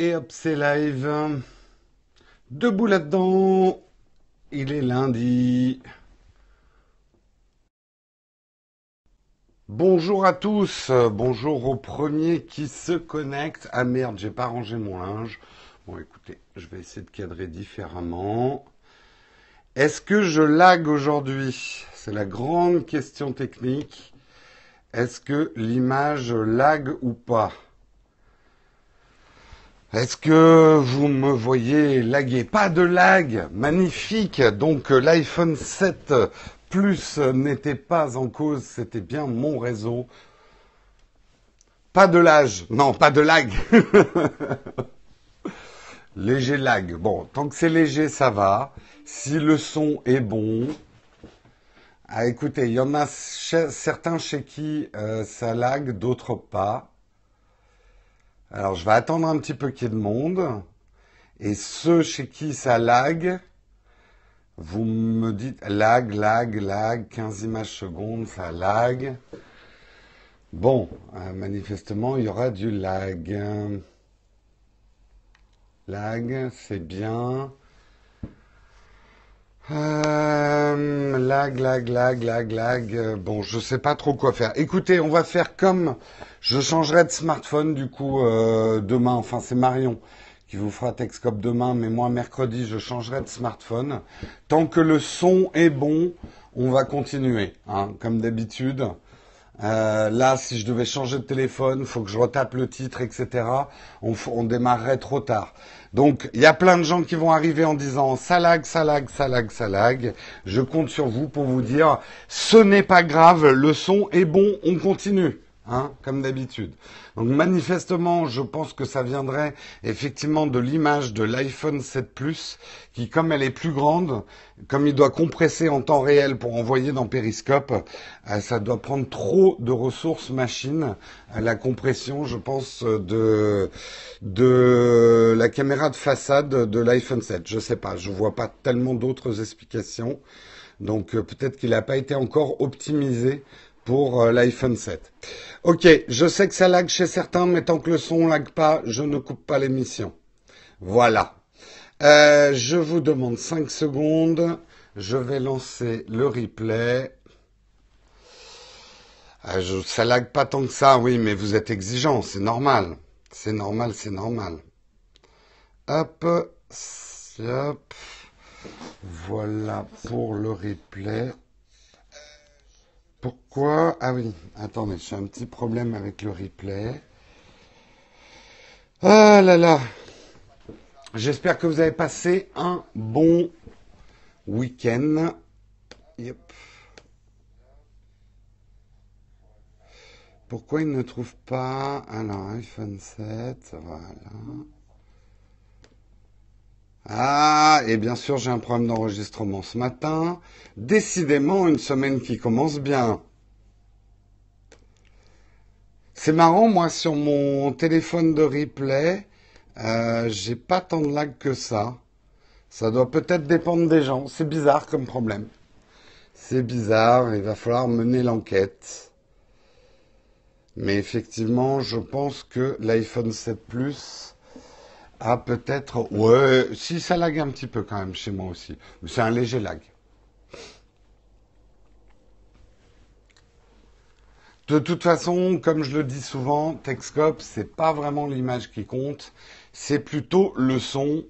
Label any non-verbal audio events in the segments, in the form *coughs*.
Et hop, c'est live. Debout là-dedans. Il est lundi. Bonjour à tous. Bonjour aux premiers qui se connectent. Ah merde, j'ai pas rangé mon linge. Bon, écoutez, je vais essayer de cadrer différemment. Est-ce que je lag aujourd'hui? C'est la grande question technique. Est-ce que l'image lag ou pas? Est-ce que vous me voyez laguer? Pas de lag, magnifique. Donc euh, l'iPhone 7 Plus n'était pas en cause, c'était bien mon réseau. Pas de l'âge, non, pas de lag. *laughs* léger lag. Bon, tant que c'est léger, ça va. Si le son est bon. Ah, écoutez, il y en a certains chez qui euh, ça lag, d'autres pas. Alors, je vais attendre un petit peu qu'il y ait de monde. Et ceux chez qui ça lag, vous me dites lag, lag, lag, 15 images secondes, ça lag. Bon, euh, manifestement, il y aura du lag. Lag, c'est bien. Euh, lag, lag, lag, lag, lag. Bon, je sais pas trop quoi faire. Écoutez, on va faire comme je changerai de smartphone du coup euh, demain. Enfin, c'est Marion qui vous fera Texcop demain, mais moi mercredi, je changerai de smartphone. Tant que le son est bon, on va continuer, hein, comme d'habitude. Euh, là, si je devais changer de téléphone, faut que je retape le titre, etc. On, on démarrerait trop tard. Donc, il y a plein de gens qui vont arriver en disant ça lag, ça lag, ça lag, ça lag. Je compte sur vous pour vous dire ce n'est pas grave, le son est bon, on continue. Hein, comme d'habitude. Donc manifestement, je pense que ça viendrait effectivement de l'image de l'iPhone 7 Plus, qui comme elle est plus grande, comme il doit compresser en temps réel pour envoyer dans Periscope, euh, ça doit prendre trop de ressources machines. Euh, la compression, je pense, de de la caméra de façade de l'iPhone 7. Je sais pas, je vois pas tellement d'autres explications. Donc euh, peut-être qu'il n'a pas été encore optimisé pour euh, l'iPhone 7. Ok, je sais que ça lag chez certains, mais tant que le son lag pas, je ne coupe pas l'émission. Voilà. Euh, je vous demande 5 secondes. Je vais lancer le replay. Euh, ça lag pas tant que ça, oui, mais vous êtes exigeant, c'est normal. C'est normal, c'est normal. Hop, hop. Voilà pour le replay. Ah oui, attendez, j'ai un petit problème avec le replay. Ah là là J'espère que vous avez passé un bon week-end. Yep. Pourquoi il ne trouve pas Alors, iPhone 7, voilà. Ah, et bien sûr, j'ai un problème d'enregistrement ce matin. Décidément, une semaine qui commence bien. C'est marrant, moi, sur mon téléphone de replay, euh, j'ai pas tant de lag que ça. Ça doit peut-être dépendre des gens. C'est bizarre comme problème. C'est bizarre, il va falloir mener l'enquête. Mais effectivement, je pense que l'iPhone 7 Plus ah, peut-être. Ouais, si ça lag un petit peu quand même chez moi aussi. C'est un léger lag. De toute façon, comme je le dis souvent, Texcop, c'est pas vraiment l'image qui compte, c'est plutôt le son.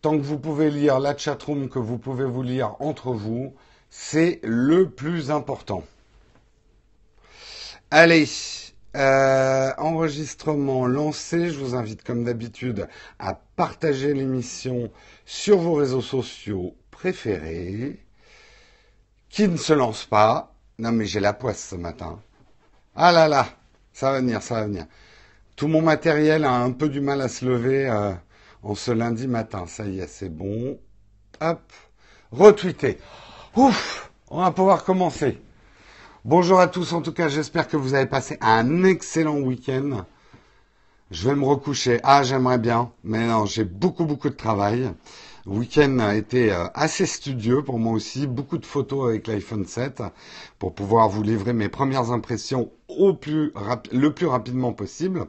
Tant que vous pouvez lire la chatroom, que vous pouvez vous lire entre vous, c'est le plus important. Allez, euh, enregistrement lancé. Je vous invite comme d'habitude à partager l'émission sur vos réseaux sociaux préférés. Qui ne se lance pas Non mais j'ai la poisse ce matin. Ah là là, ça va venir, ça va venir. Tout mon matériel a un peu du mal à se lever euh, en ce lundi matin. Ça y est, c'est bon. Hop, retweeter. Ouf, on va pouvoir commencer. Bonjour à tous, en tout cas, j'espère que vous avez passé un excellent week-end. Je vais me recoucher. Ah, j'aimerais bien, mais non, j'ai beaucoup, beaucoup de travail. Le week-end a été euh, assez studieux pour moi aussi. Beaucoup de photos avec l'iPhone 7 pour pouvoir vous livrer mes premières impressions au plus le plus rapidement possible.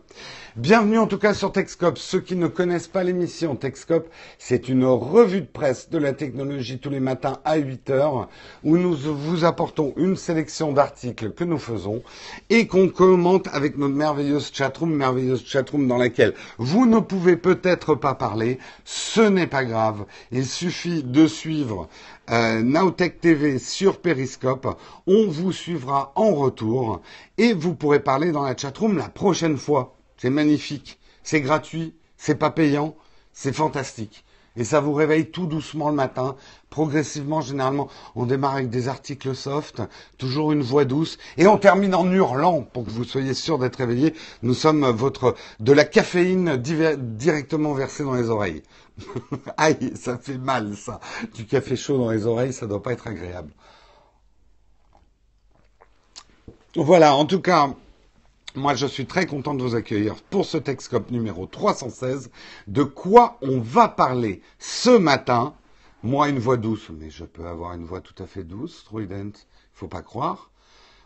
Bienvenue en tout cas sur Techscope. Ceux qui ne connaissent pas l'émission Techscope, c'est une revue de presse de la technologie tous les matins à 8 heures où nous vous apportons une sélection d'articles que nous faisons et qu'on commente avec notre merveilleuse chatroom, merveilleuse chatroom dans laquelle vous ne pouvez peut-être pas parler. Ce n'est pas grave. Il suffit de suivre euh, Nowtech TV sur Periscope. On vous suivra en retour et vous pourrez parler dans la chatroom la prochaine fois. C'est magnifique, c'est gratuit, c'est pas payant, c'est fantastique. Et ça vous réveille tout doucement le matin. Progressivement, généralement, on démarre avec des articles soft, toujours une voix douce, et on termine en hurlant pour que vous soyez sûr d'être réveillé. Nous sommes votre de la caféine directement versée dans les oreilles. Aïe, ça fait mal ça. Du café chaud dans les oreilles, ça doit pas être agréable. Voilà, en tout cas, moi, je suis très content de vous accueillir pour ce Texcope numéro 316. De quoi on va parler ce matin Moi, une voix douce, mais je peux avoir une voix tout à fait douce, Truident. Faut pas croire.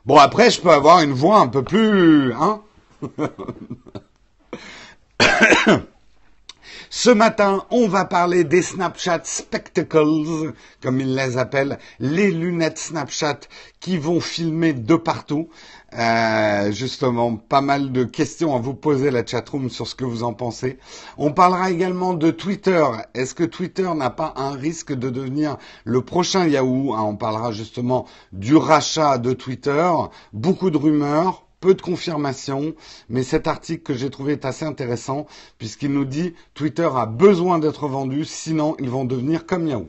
Bon, après, je peux avoir une voix un peu plus, hein Ce matin, on va parler des Snapchat Spectacles, comme ils les appellent, les lunettes Snapchat qui vont filmer de partout. Euh, justement, pas mal de questions à vous poser la chatroom sur ce que vous en pensez. On parlera également de Twitter. Est-ce que Twitter n'a pas un risque de devenir le prochain Yahoo? Hein, On parlera justement du rachat de Twitter. Beaucoup de rumeurs peu de confirmations, mais cet article que j'ai trouvé est assez intéressant puisqu'il nous dit Twitter a besoin d'être vendu, sinon ils vont devenir comme Yahoo.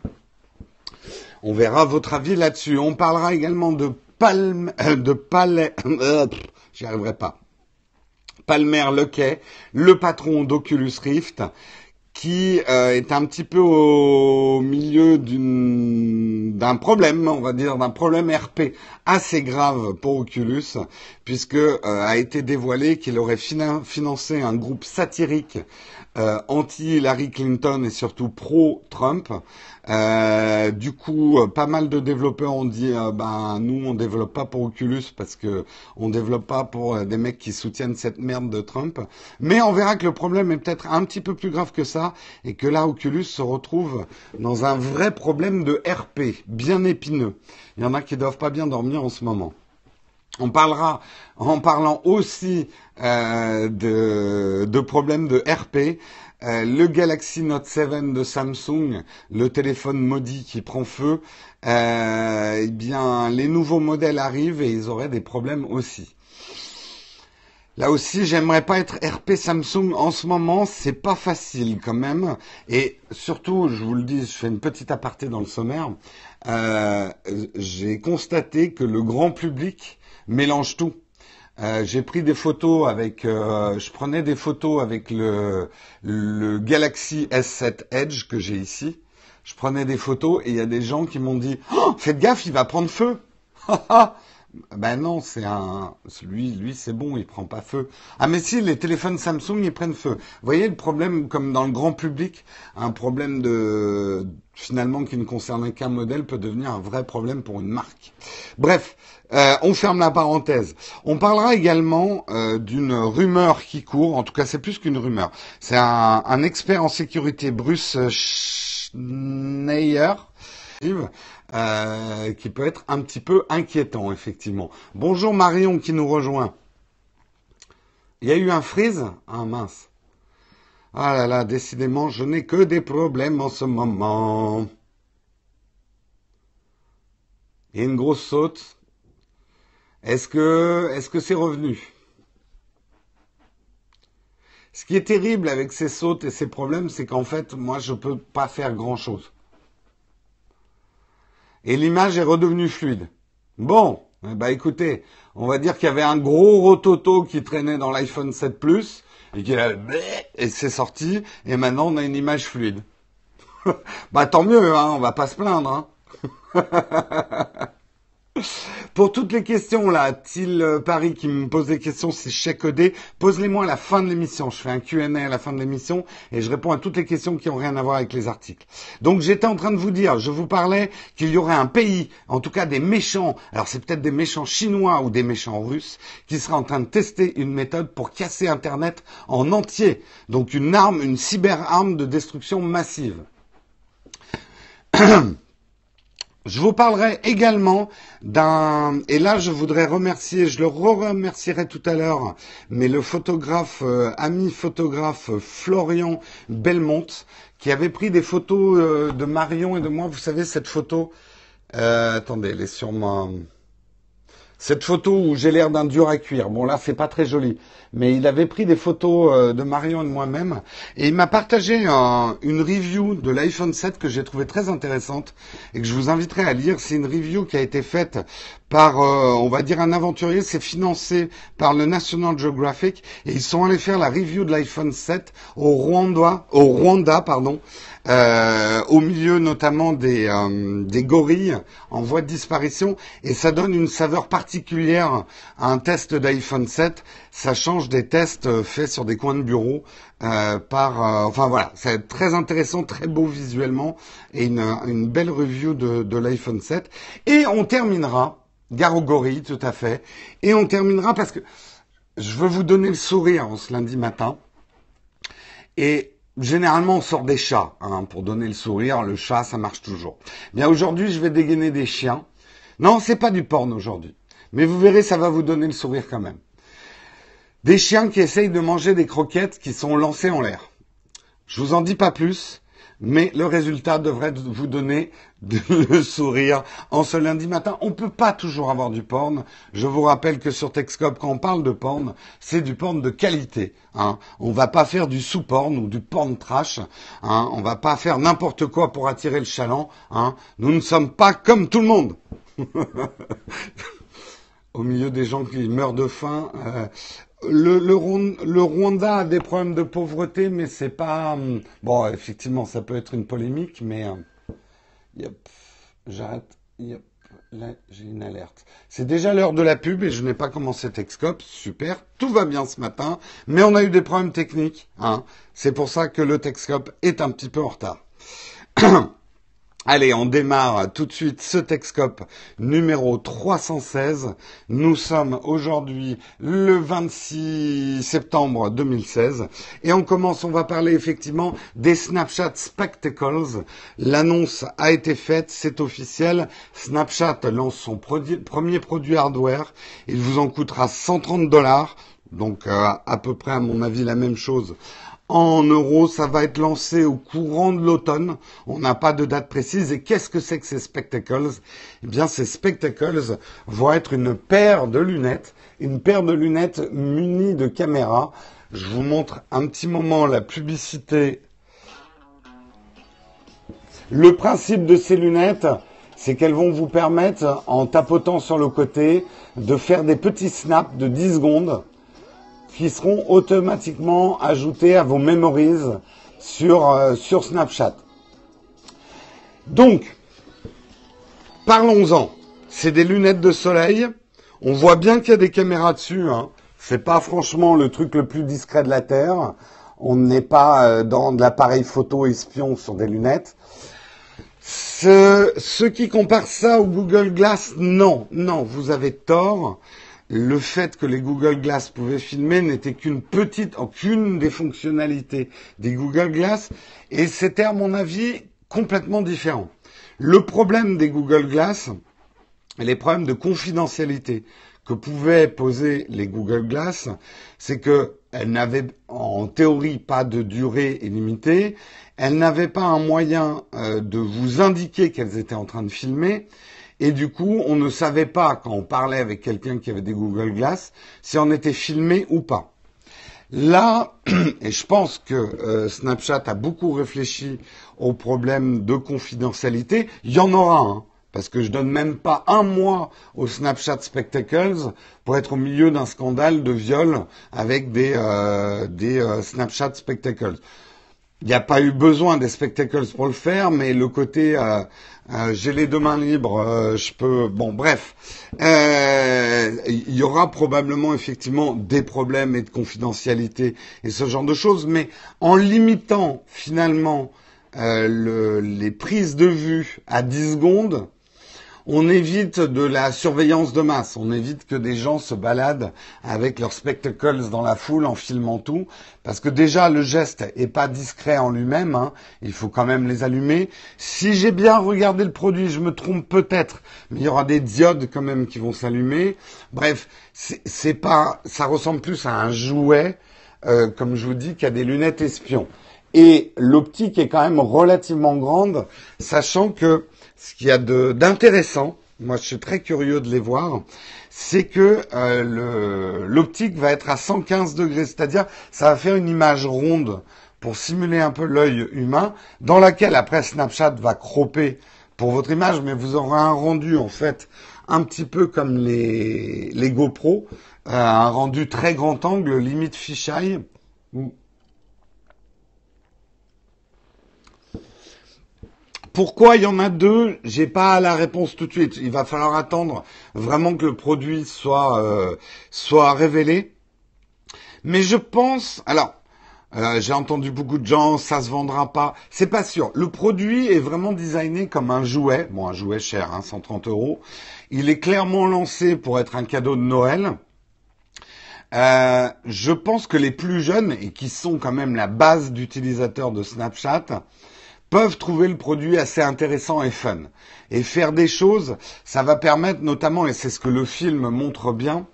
On verra votre avis là-dessus. On parlera également de Palme, euh, de Palais, euh, *coughs* j'y arriverai pas. Palmer Lequet, le patron d'Oculus Rift, qui euh, est un petit peu au milieu d'un problème, on va dire, d'un problème RP assez grave pour Oculus, puisque euh, a été dévoilé qu'il aurait financé un groupe satirique euh, anti-Hillary Clinton et surtout pro-Trump. Euh, du coup, euh, pas mal de développeurs ont dit, ben nous on développe pas pour Oculus parce que on développe pas pour des mecs qui soutiennent cette merde de Trump. Mais on verra que le problème est peut-être un petit peu plus grave que ça et que là Oculus se retrouve dans un vrai problème de RP bien épineux. Il y en a qui doivent pas bien dormir en ce moment. On parlera en parlant aussi euh, de, problèmes de RP. Euh, le Galaxy Note 7 de Samsung, le téléphone maudit qui prend feu, euh, eh bien, les nouveaux modèles arrivent et ils auraient des problèmes aussi. Là aussi, j'aimerais pas être RP Samsung en ce moment, c'est pas facile quand même. Et surtout, je vous le dis, je fais une petite aparté dans le sommaire. J'ai constaté que le grand public mélange tout. Euh, j'ai pris des photos avec, euh, je prenais des photos avec le, le Galaxy S7 Edge que j'ai ici. Je prenais des photos et il y a des gens qui m'ont dit, oh, faites gaffe, il va prendre feu. *laughs* Ben non, c'est un, lui, lui c'est bon, il prend pas feu. Ah mais si, les téléphones Samsung ils prennent feu. Vous voyez le problème, comme dans le grand public, un problème de finalement qui ne concerne qu'un modèle peut devenir un vrai problème pour une marque. Bref, euh, on ferme la parenthèse. On parlera également euh, d'une rumeur qui court. En tout cas, c'est plus qu'une rumeur. C'est un, un, expert en sécurité, Bruce Schneier. Euh, qui peut être un petit peu inquiétant, effectivement. Bonjour Marion qui nous rejoint. Il y a eu un freeze? Ah mince. Ah là là, décidément, je n'ai que des problèmes en ce moment. Il y a une grosse saute. Est-ce que est-ce que c'est revenu? Ce qui est terrible avec ces sautes et ces problèmes, c'est qu'en fait, moi, je peux pas faire grand-chose et l'image est redevenue fluide. Bon, bah écoutez, on va dire qu'il y avait un gros rototo qui traînait dans l'iPhone 7 Plus et qui a et c'est sorti et maintenant on a une image fluide. *laughs* bah tant mieux, hein, on va pas se plaindre. Hein. *laughs* Pour toutes les questions, là, Til euh, Paris qui me pose des questions si je sais coder, pose-les-moi à la fin de l'émission. Je fais un Q&A à la fin de l'émission et je réponds à toutes les questions qui ont rien à voir avec les articles. Donc j'étais en train de vous dire, je vous parlais qu'il y aurait un pays, en tout cas des méchants, alors c'est peut-être des méchants chinois ou des méchants russes, qui seraient en train de tester une méthode pour casser Internet en entier. Donc une arme, une cyberarme de destruction massive. *clears throat* Je vous parlerai également d'un et là je voudrais remercier, je le remercierai tout à l'heure, mais le photographe euh, ami photographe Florian Belmont qui avait pris des photos euh, de Marion et de moi. Vous savez cette photo euh, Attendez, elle est sur ma cette photo où j'ai l'air d'un dur à cuire. Bon là, c'est pas très joli, mais il avait pris des photos euh, de Marion et de moi-même et il m'a partagé une review de l'iPhone 7 que j'ai trouvé très intéressante et que je vous inviterai à lire. C'est une review qui a été faite par, euh, on va dire, un aventurier. C'est financé par le National Geographic et ils sont allés faire la review de l'iPhone 7 au Rwanda, au Rwanda, pardon, euh, au milieu notamment des, euh, des gorilles en voie de disparition, et ça donne une saveur particulière à un test d'iPhone 7. Ça change des tests faits sur des coins de bureau euh, par, enfin voilà, c'est très intéressant, très beau visuellement, et une, une belle review de, de l'iPhone 7. Et on terminera, gare tout à fait, et on terminera parce que je veux vous donner le sourire ce lundi matin. Et Généralement, on sort des chats hein, pour donner le sourire. Le chat, ça marche toujours. Bien aujourd'hui, je vais dégainer des chiens. Non, c'est pas du porn aujourd'hui, mais vous verrez, ça va vous donner le sourire quand même. Des chiens qui essayent de manger des croquettes qui sont lancées en l'air. Je vous en dis pas plus mais le résultat devrait vous donner *laughs* le sourire en ce lundi matin. On ne peut pas toujours avoir du porn. Je vous rappelle que sur Texcope, quand on parle de porn, c'est du porn de qualité. Hein. On va pas faire du sous-porn ou du porn trash. Hein. On va pas faire n'importe quoi pour attirer le chaland. Hein. Nous ne sommes pas comme tout le monde. *laughs* Au milieu des gens qui meurent de faim, euh, le, Rwanda a des problèmes de pauvreté, mais c'est pas. Hum, bon, effectivement, ça peut être une polémique, mais. Hum, yep, j'arrête. Yep, là, j'ai une alerte. C'est déjà l'heure de la pub et je n'ai pas commencé Texcop. Super, tout va bien ce matin, mais on a eu des problèmes techniques. Hein. C'est pour ça que le Texcop est un petit peu en retard. *clears throat* Allez, on démarre tout de suite ce Texcope numéro 316. Nous sommes aujourd'hui le 26 septembre 2016 et on commence, on va parler effectivement des Snapchat Spectacles. L'annonce a été faite, c'est officiel. Snapchat lance son premier produit hardware. Il vous en coûtera 130 dollars. Donc euh, à peu près à mon avis la même chose en euros. Ça va être lancé au courant de l'automne. On n'a pas de date précise. Et qu'est-ce que c'est que ces spectacles? Eh bien, ces spectacles vont être une paire de lunettes, une paire de lunettes munies de caméras. Je vous montre un petit moment la publicité. Le principe de ces lunettes, c'est qu'elles vont vous permettre, en tapotant sur le côté, de faire des petits snaps de 10 secondes qui seront automatiquement ajoutés à vos memories sur, euh, sur Snapchat. Donc, parlons-en. C'est des lunettes de soleil. On voit bien qu'il y a des caméras dessus. Hein. C'est pas franchement le truc le plus discret de la Terre. On n'est pas euh, dans de l'appareil photo espion sur des lunettes. Ce, ceux qui comparent ça au Google Glass, non, non, vous avez tort le fait que les Google Glass pouvaient filmer n'était qu'une petite, qu'une des fonctionnalités des Google Glass, et c'était à mon avis complètement différent. Le problème des Google Glass, les problèmes de confidentialité que pouvaient poser les Google Glass, c'est qu'elles n'avaient en théorie pas de durée illimitée, elles n'avaient pas un moyen euh, de vous indiquer qu'elles étaient en train de filmer, et du coup, on ne savait pas, quand on parlait avec quelqu'un qui avait des Google Glass, si on était filmé ou pas. Là, *clears throat* et je pense que euh, Snapchat a beaucoup réfléchi au problème de confidentialité, il y en aura un. parce que je donne même pas un mois aux Snapchat Spectacles pour être au milieu d'un scandale de viol avec des, euh, des euh, Snapchat Spectacles. Il n'y a pas eu besoin des spectacles pour le faire, mais le côté euh, euh, j'ai les deux mains libres, euh, je peux. Bon, bref, il y aura probablement effectivement des problèmes et de confidentialité et ce genre de choses, mais en limitant finalement les prises de vue à 10 secondes, on évite de la surveillance de masse, on évite que des gens se baladent avec leurs spectacles dans la foule en filmant tout, parce que déjà le geste est pas discret en lui-même, hein. il faut quand même les allumer. Si j'ai bien regardé le produit, je me trompe peut-être, mais il y aura des diodes quand même qui vont s'allumer. Bref, c'est pas, ça ressemble plus à un jouet, euh, comme je vous dis, qu'à des lunettes espions. Et l'optique est quand même relativement grande, sachant que ce qu'il y a d'intéressant, moi je suis très curieux de les voir, c'est que euh, l'optique va être à 115 degrés, c'est-à-dire ça va faire une image ronde pour simuler un peu l'œil humain, dans laquelle après Snapchat va cropper pour votre image, mais vous aurez un rendu en fait un petit peu comme les, les GoPro, euh, un rendu très grand angle, limite fisheye, Pourquoi il y en a deux J'ai pas la réponse tout de suite. Il va falloir attendre vraiment que le produit soit euh, soit révélé. Mais je pense, alors euh, j'ai entendu beaucoup de gens, ça se vendra pas. C'est pas sûr. Le produit est vraiment designé comme un jouet. Bon, un jouet cher, hein, 130 euros. Il est clairement lancé pour être un cadeau de Noël. Euh, je pense que les plus jeunes et qui sont quand même la base d'utilisateurs de Snapchat peuvent trouver le produit assez intéressant et fun. Et faire des choses, ça va permettre notamment, et c'est ce que le film montre bien,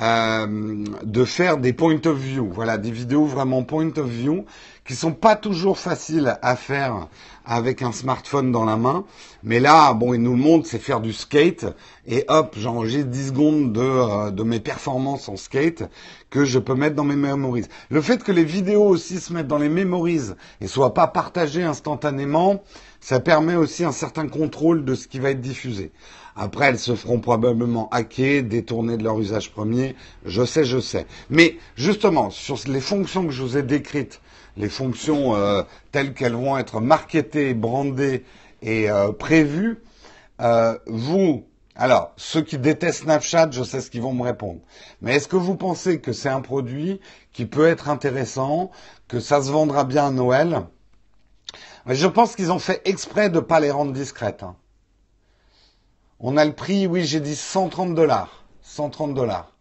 euh, de faire des point of view, voilà, des vidéos vraiment point of view qui sont pas toujours faciles à faire avec un smartphone dans la main. Mais là, bon, il nous montre, c'est faire du skate. Et hop, j'enregistre 10 secondes de, euh, de mes performances en skate que je peux mettre dans mes memories. Le fait que les vidéos aussi se mettent dans les memories et soient pas partagées instantanément, ça permet aussi un certain contrôle de ce qui va être diffusé. Après, elles se feront probablement hacker, détourner de leur usage premier. Je sais, je sais. Mais justement, sur les fonctions que je vous ai décrites, les fonctions euh, telles qu'elles vont être marketées, brandées et euh, prévues, euh, vous, alors, ceux qui détestent Snapchat, je sais ce qu'ils vont me répondre. Mais est-ce que vous pensez que c'est un produit qui peut être intéressant, que ça se vendra bien à Noël? Je pense qu'ils ont fait exprès de ne pas les rendre discrètes. Hein. On a le prix, oui, j'ai dit 130 dollars. 130 dollars.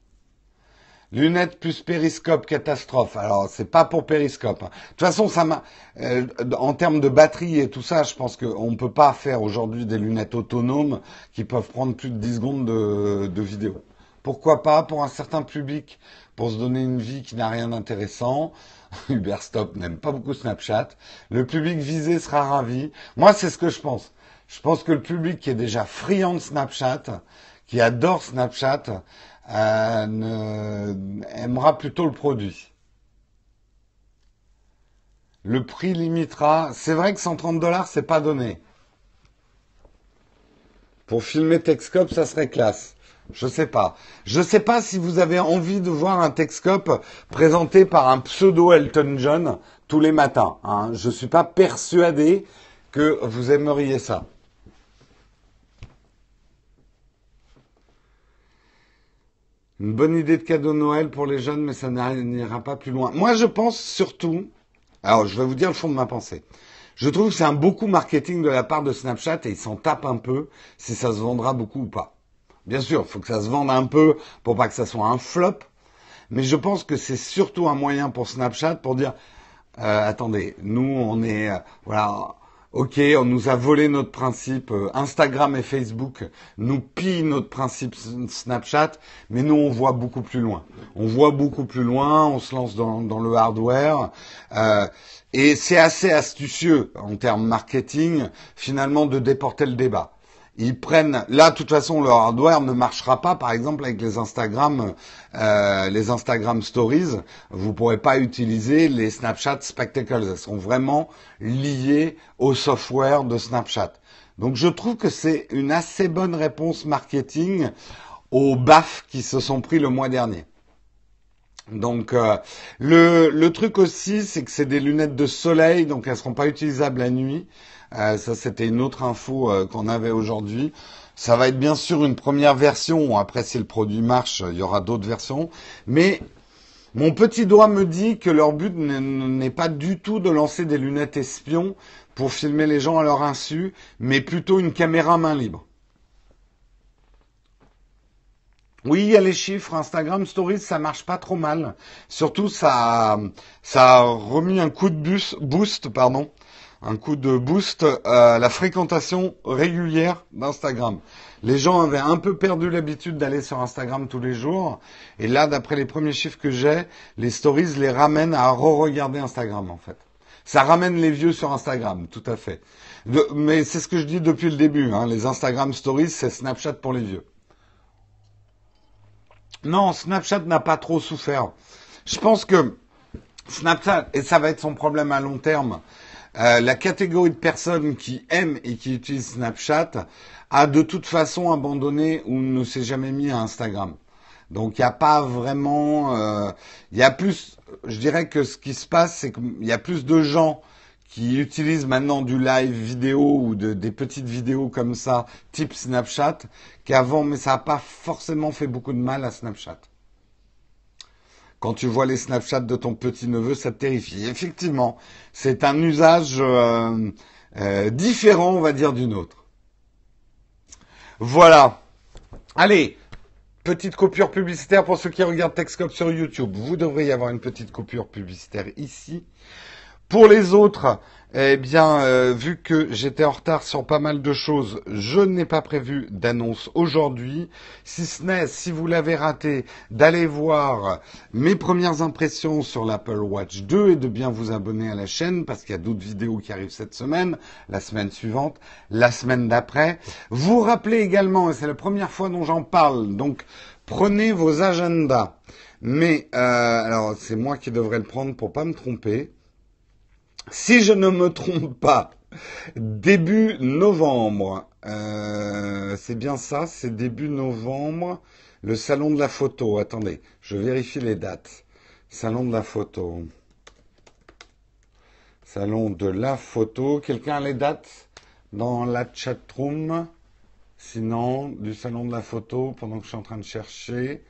Lunettes plus périscope catastrophe. Alors c'est pas pour périscope. Hein. De toute façon, ça m'a euh, en termes de batterie et tout ça, je pense qu'on ne peut pas faire aujourd'hui des lunettes autonomes qui peuvent prendre plus de 10 secondes de, de vidéo. Pourquoi pas pour un certain public, pour se donner une vie qui n'a rien d'intéressant. *laughs* Uberstop n'aime pas beaucoup Snapchat. Le public visé sera ravi. Moi, c'est ce que je pense. Je pense que le public qui est déjà friand de Snapchat, qui adore Snapchat, aimera plutôt le produit. Le prix limitera. C'est vrai que 130 dollars, c'est pas donné. Pour filmer Texcope, ça serait classe. Je sais pas. Je sais pas si vous avez envie de voir un Texcope présenté par un pseudo Elton John tous les matins. Hein. Je suis pas persuadé que vous aimeriez ça. Une bonne idée de cadeau Noël pour les jeunes, mais ça n'ira pas plus loin. Moi, je pense surtout, alors je vais vous dire le fond de ma pensée. Je trouve que c'est un beaucoup marketing de la part de Snapchat et ils s'en tapent un peu si ça se vendra beaucoup ou pas. Bien sûr, il faut que ça se vende un peu pour pas que ça soit un flop, mais je pense que c'est surtout un moyen pour Snapchat pour dire euh, attendez, nous on est euh, voilà Ok, on nous a volé notre principe. Euh, Instagram et Facebook nous pillent notre principe Snapchat, mais nous on voit beaucoup plus loin. On voit beaucoup plus loin, on se lance dans, le hardware. Euh, et c'est assez astucieux en termes marketing, finalement, de déporter le débat ils prennent là de toute façon leur hardware ne marchera pas par exemple avec les Instagram euh, les Instagram Stories. Vous pourrez pas utiliser les Snapchat Spectacles. Elles sont vraiment liées au software de Snapchat. Donc je trouve que c'est une assez bonne réponse marketing aux baffes qui se sont pris le mois dernier. Donc euh, le, le truc aussi, c'est que c'est des lunettes de soleil, donc elles seront pas utilisables la nuit. Euh, ça, c'était une autre info euh, qu'on avait aujourd'hui. Ça va être bien sûr une première version. Après, si le produit marche, il y aura d'autres versions. Mais mon petit doigt me dit que leur but n'est pas du tout de lancer des lunettes espions pour filmer les gens à leur insu, mais plutôt une caméra main libre. Oui, il y a les chiffres. Instagram Stories, ça marche pas trop mal. Surtout, ça, ça a remis un coup de bus, boost, pardon, un coup de boost à la fréquentation régulière d'Instagram. Les gens avaient un peu perdu l'habitude d'aller sur Instagram tous les jours. Et là, d'après les premiers chiffres que j'ai, les stories les ramènent à re-regarder Instagram, en fait. Ça ramène les vieux sur Instagram, tout à fait. mais c'est ce que je dis depuis le début. Hein. les Instagram stories, c'est Snapchat pour les vieux. Non, Snapchat n'a pas trop souffert. Je pense que Snapchat, et ça va être son problème à long terme, euh, la catégorie de personnes qui aiment et qui utilisent Snapchat a de toute façon abandonné ou ne s'est jamais mis à Instagram. Donc il n'y a pas vraiment, euh, il y a plus, je dirais que ce qui se passe, c'est qu'il y a plus de gens qui utilisent maintenant du live vidéo ou de, des petites vidéos comme ça, type Snapchat, qu'avant, mais ça n'a pas forcément fait beaucoup de mal à Snapchat. Quand tu vois les Snapchats de ton petit-neveu, ça te terrifie. Effectivement, c'est un usage euh, euh, différent, on va dire, d'une autre. Voilà. Allez, petite coupure publicitaire pour ceux qui regardent Texcop sur YouTube. Vous devriez avoir une petite coupure publicitaire ici. Pour les autres, eh bien, euh, vu que j'étais en retard sur pas mal de choses, je n'ai pas prévu d'annonce aujourd'hui. Si ce n'est, si vous l'avez raté, d'aller voir mes premières impressions sur l'Apple Watch 2 et de bien vous abonner à la chaîne parce qu'il y a d'autres vidéos qui arrivent cette semaine, la semaine suivante, la semaine d'après. Vous rappelez également, et c'est la première fois dont j'en parle, donc prenez vos agendas. Mais euh, alors c'est moi qui devrais le prendre pour pas me tromper si je ne me trompe pas, début novembre, euh, c'est bien ça, c'est début novembre, le salon de la photo. Attendez, je vérifie les dates. Salon de la photo. Salon de la photo. Quelqu'un a les dates dans la chat room Sinon, du salon de la photo, pendant que je suis en train de chercher.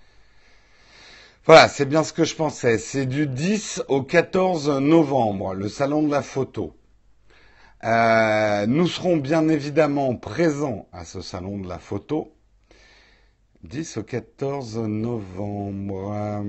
Voilà, c'est bien ce que je pensais. C'est du 10 au 14 novembre, le salon de la photo. Euh, nous serons bien évidemment présents à ce salon de la photo. 10 au 14 novembre.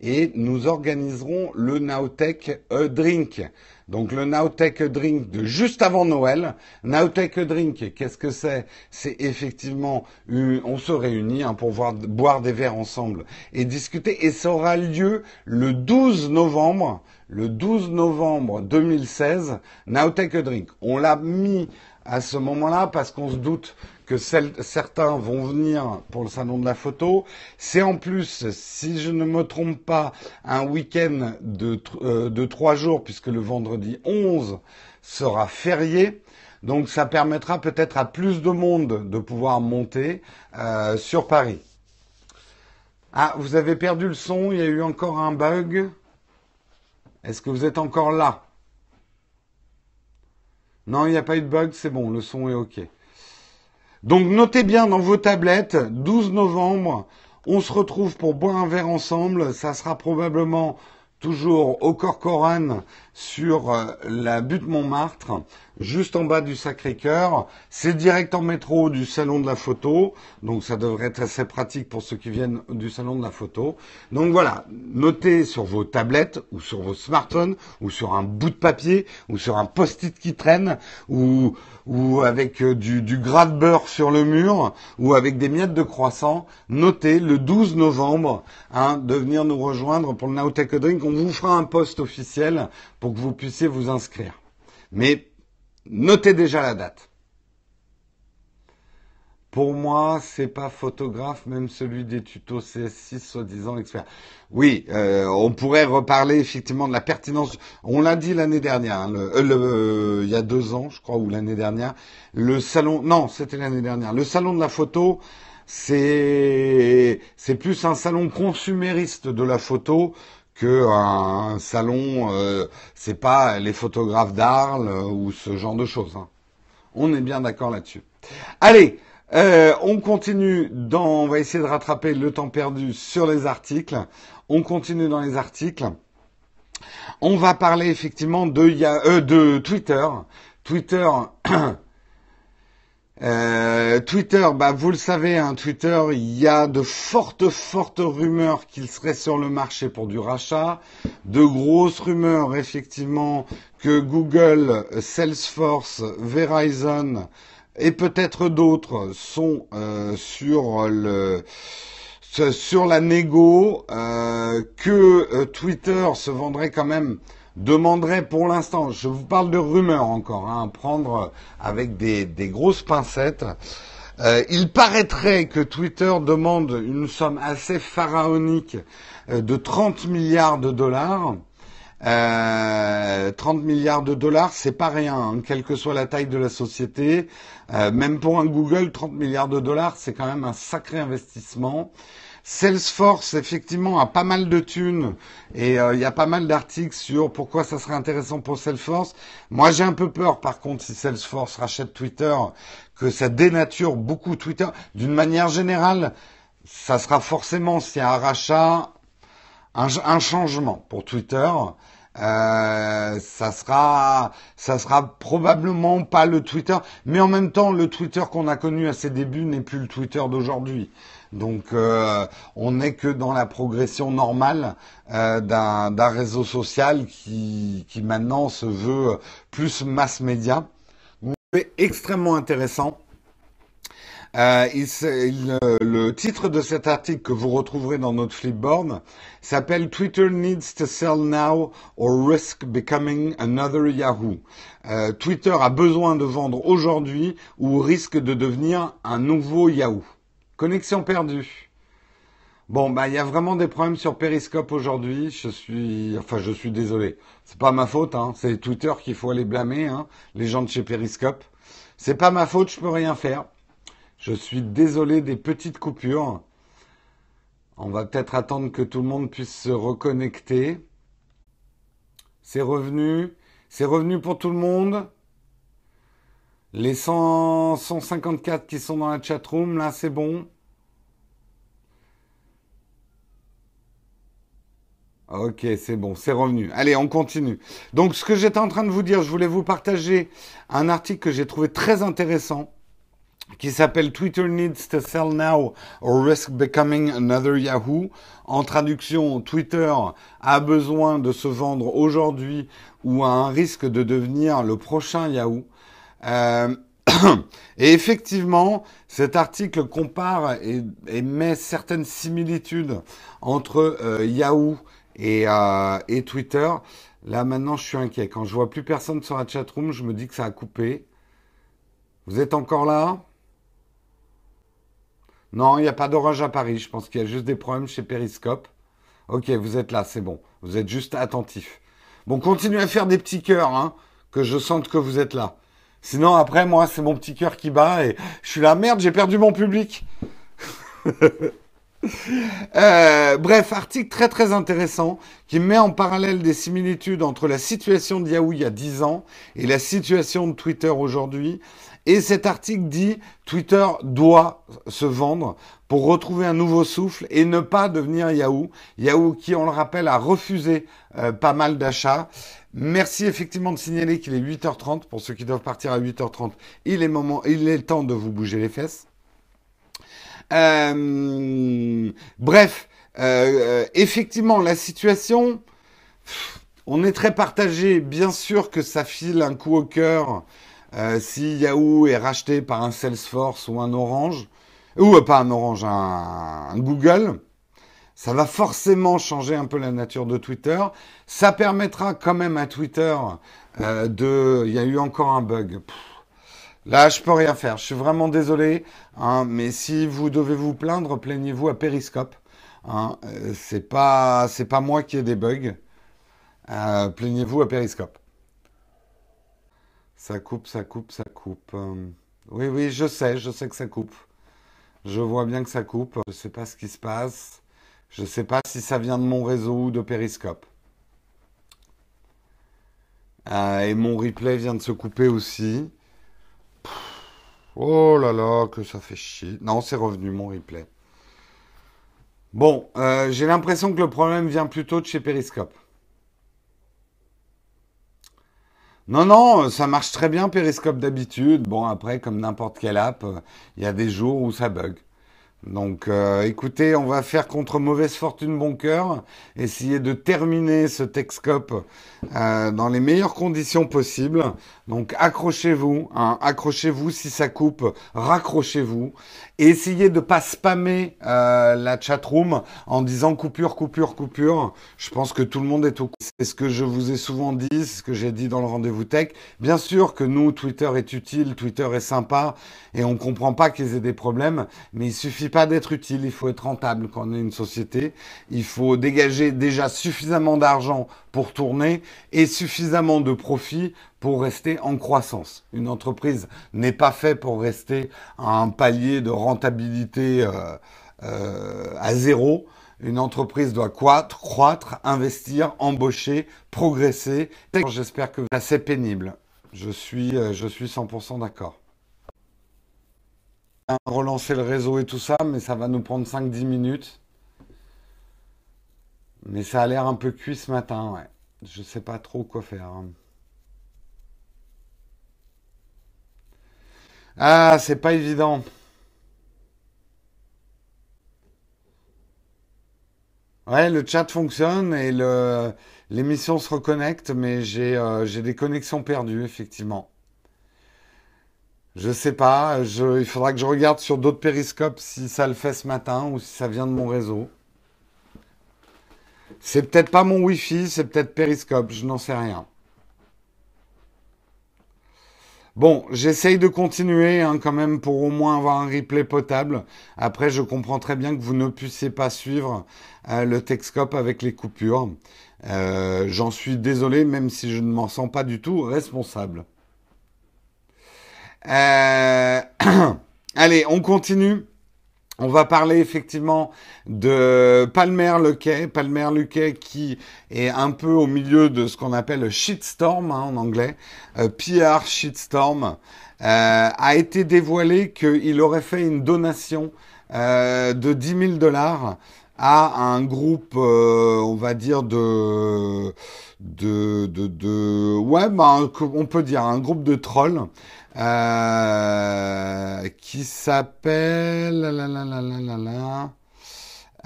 Et nous organiserons le Nowtech Drink. Donc le Nowtech Drink de juste avant Noël. Nowtech Drink, qu'est-ce que c'est? C'est effectivement, on se réunit hein, pour boire des verres ensemble et discuter. Et ça aura lieu le 12 novembre, le 12 novembre 2016, Nowtech Drink. On l'a mis à ce moment-là parce qu'on se doute que certains vont venir pour le salon de la photo. C'est en plus, si je ne me trompe pas, un week-end de, euh, trois jours, puisque le vendredi 11 sera férié. Donc ça permettra peut-être à plus de monde de pouvoir monter euh, sur Paris. Ah, vous avez perdu le son, il y a eu encore un bug. Est-ce que vous êtes encore là? Non, il n'y a pas eu de bug, c'est bon, le son est OK. Donc notez bien dans vos tablettes, 12 novembre, on se retrouve pour boire un verre ensemble. Ça sera probablement toujours au Corcoran sur euh, la butte Montmartre juste en bas du Sacré-Cœur. C'est direct en métro du salon de la photo, donc ça devrait être assez pratique pour ceux qui viennent du salon de la photo. Donc voilà, notez sur vos tablettes ou sur vos smartphones ou sur un bout de papier ou sur un post-it qui traîne ou, ou avec euh, du, du gras de beurre sur le mur ou avec des miettes de croissant, notez le 12 novembre hein, de venir nous rejoindre pour le Nowtech Drink. On vous fera un post officiel que vous puissiez vous inscrire. Mais Notez déjà la date. Pour moi, c'est pas photographe, même celui des tutos CS6 soi-disant expert. Oui, euh, on pourrait reparler effectivement de la pertinence. On l'a dit l'année dernière, hein, le, euh, il y a deux ans, je crois, ou l'année dernière. Le salon, non, c'était l'année dernière. Le salon de la photo c'est c'est plus un salon consumériste de la photo que un salon. Euh, c'est pas les photographes d'Arles ou ce genre de choses. hein. On est bien d'accord là-dessus. Allez, euh, on continue dans. On va essayer de rattraper le temps perdu sur les articles. On continue dans les articles. On va parler effectivement de, euh, de Twitter. Twitter. *clears throat* Euh, Twitter, bah vous le savez, hein, Twitter, il y a de fortes, fortes rumeurs qu'il serait sur le marché pour du rachat, de grosses rumeurs effectivement que Google, Salesforce, Verizon et peut-être d'autres sont euh, sur le sur la négo, euh, que Twitter se vendrait quand même demanderait pour l'instant, je vous parle de rumeurs encore, hein, prendre avec des, des grosses pincettes. Euh, il paraîtrait que Twitter demande une somme assez pharaonique euh, de 30 milliards de dollars. Euh, 30 milliards de dollars, c'est pas rien, hein, quelle que soit la taille de la société. Euh, même pour un Google, 30 milliards de dollars, c'est quand même un sacré investissement. Salesforce, effectivement, a pas mal de thunes et euh, il y a pas mal d'articles sur pourquoi ça serait intéressant pour Salesforce. Moi, j'ai un peu peur, par contre, si Salesforce rachète Twitter, que ça dénature beaucoup Twitter. D'une manière générale, ça sera forcément, s'il y a un rachat, un, un changement pour Twitter. Euh, ça sera, ça sera probablement pas le Twitter, mais en même temps, le Twitter qu'on a connu à ses débuts n'est plus le Twitter d'aujourd'hui. Donc, euh, on n'est que dans la progression normale euh, d'un réseau social qui, qui maintenant se veut plus mass média. C'est extrêmement intéressant. Euh, le titre de cet article que vous retrouverez dans notre flipboard s'appelle Twitter needs to sell now or risk becoming another Yahoo. Twitter a besoin de vendre aujourd'hui ou risque de devenir un nouveau Yahoo. Connexion perdue. Bon, bah, il y a vraiment des problèmes sur Periscope aujourd'hui. Je suis, enfin, je suis désolé. C'est pas ma faute, hein. C'est Twitter qu'il faut aller blâmer, hein. Les gens de chez Periscope. C'est pas ma faute, je peux rien faire. Je suis désolé des petites coupures. On va peut-être attendre que tout le monde puisse se reconnecter. C'est revenu. C'est revenu pour tout le monde. Les 100, 154 qui sont dans la chatroom, là, c'est bon. Ok, c'est bon, c'est revenu. Allez, on continue. Donc, ce que j'étais en train de vous dire, je voulais vous partager un article que j'ai trouvé très intéressant qui s'appelle Twitter needs to sell now or risk becoming another Yahoo. En traduction, Twitter a besoin de se vendre aujourd'hui ou a un risque de devenir le prochain Yahoo. Euh, *coughs* et effectivement, cet article compare et, et met certaines similitudes entre euh, Yahoo et, euh, et Twitter. Là maintenant, je suis inquiet. Quand je vois plus personne sur la chatroom, je me dis que ça a coupé. Vous êtes encore là? Non, il n'y a pas d'orage à Paris. Je pense qu'il y a juste des problèmes chez Periscope. Ok, vous êtes là, c'est bon. Vous êtes juste attentif. Bon, continuez à faire des petits cœurs, hein, que je sente que vous êtes là. Sinon, après, moi, c'est mon petit cœur qui bat et je suis là, merde, j'ai perdu mon public. *laughs* Euh, bref, article très très intéressant qui met en parallèle des similitudes entre la situation de Yahoo il y a 10 ans et la situation de Twitter aujourd'hui. Et cet article dit Twitter doit se vendre pour retrouver un nouveau souffle et ne pas devenir Yahoo. Yahoo qui, on le rappelle, a refusé euh, pas mal d'achats. Merci effectivement de signaler qu'il est 8h30 pour ceux qui doivent partir à 8h30. Il est moment, il est temps de vous bouger les fesses. Euh, bref, euh, effectivement, la situation, on est très partagé. Bien sûr que ça file un coup au cœur si Yahoo est racheté par un Salesforce ou un Orange, ou euh, pas un Orange, un, Google. Ça va forcément changer un peu la nature de Twitter. Ça permettra quand même à Twitter euh, de... Il y a eu encore un bug. Là, je peux rien faire. Je suis vraiment désolé. hein, mais si vous devez vous plaindre, plaignez-vous à Periscope. Hein, euh, c'est pas, moi qui ai des bugs. Euh, plaignez-vous à Periscope. Ça coupe, ça coupe, ça coupe. Oui, oui, je sais, je sais que ça coupe. Je vois bien que ça coupe. Je ne sais pas ce qui se passe. Je ne sais pas si ça vient de mon réseau ou de Periscope. Ah, et mon replay vient de se couper aussi. Oh là là, que ça fait chier. Non, c'est revenu mon replay. Bon, euh, j'ai l'impression que le problème vient plutôt de chez Periscope. Non, non, ça marche très bien Periscope d'habitude. Bon, après, comme n'importe quelle app, il y a des jours où ça bug. Donc euh, écoutez, on va faire contre mauvaise fortune bon cœur, essayer de terminer ce Texcope euh, dans les meilleures conditions possibles. Donc accrochez-vous, hein, accrochez-vous si ça coupe, raccrochez-vous. Et essayez de pas spammer euh, la chatroom en disant coupure, coupure, coupure. Je pense que tout le monde est au courant. C'est ce que je vous ai souvent dit, c'est ce que j'ai dit dans le rendez-vous tech. Bien sûr que nous, Twitter est utile, Twitter est sympa, et on comprend pas qu'ils aient des problèmes, mais il suffit pas d'être utile, il faut être rentable quand on est une société. Il faut dégager déjà suffisamment d'argent pour tourner et suffisamment de profit pour rester en croissance. Une entreprise n'est pas faite pour rester à un palier de rentabilité euh, euh, à zéro. Une entreprise doit croître, croître, investir, embaucher, progresser. J'espère que c'est assez pénible. Je suis, euh, je suis 100% d'accord. Relancer le réseau et tout ça, mais ça va nous prendre 5-10 minutes. Mais ça a l'air un peu cuit ce matin, ouais. Je sais pas trop quoi faire. Hein. Ah, c'est pas évident. Ouais, le chat fonctionne et le, l'émission se reconnecte, mais j'ai euh, des connexions perdues, effectivement. Je sais pas, il faudra que je regarde sur d'autres périscopes si ça le fait ce matin ou si ça vient de mon réseau. C'est peut-être pas mon Wi-Fi, c'est peut-être périscope, je n'en sais rien. Bon, j'essaye de continuer hein, quand même pour au moins avoir un replay potable. Après, je comprends très bien que vous ne puissiez pas suivre euh, le Texcope avec les coupures. Euh, j'en suis désolé, même si je ne m'en sens pas du tout responsable. Euh, *clears throat* allez, on continue. On va parler effectivement de Palmer Luckey, Palmer Luckey qui est un peu au milieu de ce qu'on appelle le shitstorm hein, en anglais, euh, PR shitstorm, euh, a été dévoilé qu'il aurait fait une donation euh, de 10 000 dollars à un groupe, euh, on va dire de, de, de, de ouais, bah, on peut dire un groupe de trolls euh, qui s'appelle...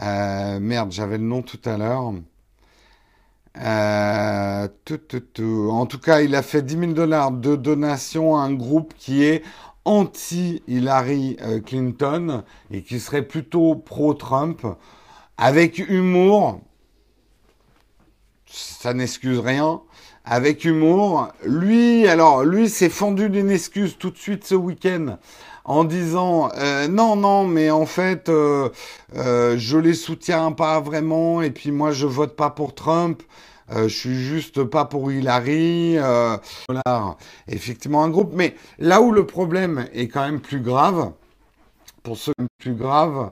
Euh, merde, j'avais le nom tout à l'heure. Euh. En tout cas, il a fait 10 000 dollars de donation à un groupe qui est anti-Hillary Clinton et qui serait plutôt pro-Trump. Avec humour, ça n'excuse rien avec humour. Lui, alors, lui s'est fendu d'une excuse tout de suite ce week-end en disant euh, non, non, mais en fait, euh, euh, je les soutiens pas vraiment, et puis moi, je vote pas pour Trump. je suis juste pas pour Hillary. voilà, effectivement, un groupe. Mais là où le problème est quand même plus grave, pour ceux plus grave,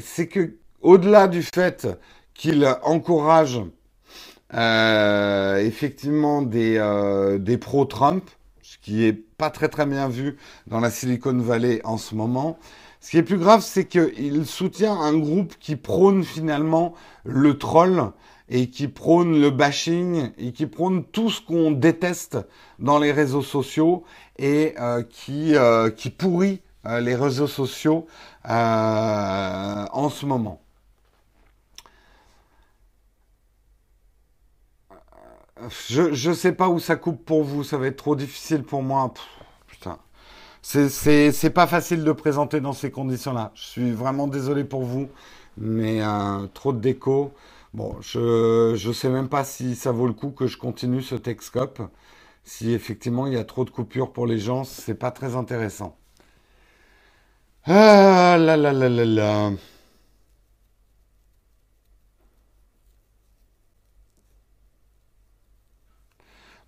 c'est que au-delà du fait qu'il encourage euh, effectivement des, euh, des pro-Trump, ce qui est pas très très bien vu dans la Silicon Valley en ce moment. Ce qui est plus grave, c'est qu'il soutient un groupe qui prône finalement le troll et qui prône le bashing et qui prône tout ce qu'on déteste dans les réseaux sociaux et euh, qui, euh, qui pourrit euh, les réseaux sociaux en ce moment. Je, je sais pas où ça coupe pour vous, ça va être trop difficile pour moi. putain. C'est pas facile de présenter dans ces conditions-là. Je suis vraiment désolé pour vous, mais euh, trop de déco. Bon, je je sais même pas si ça vaut le coup que je continue ce Texcope. Si effectivement il y a trop de coupures pour les gens, c'est pas très intéressant. Ah là là là là là.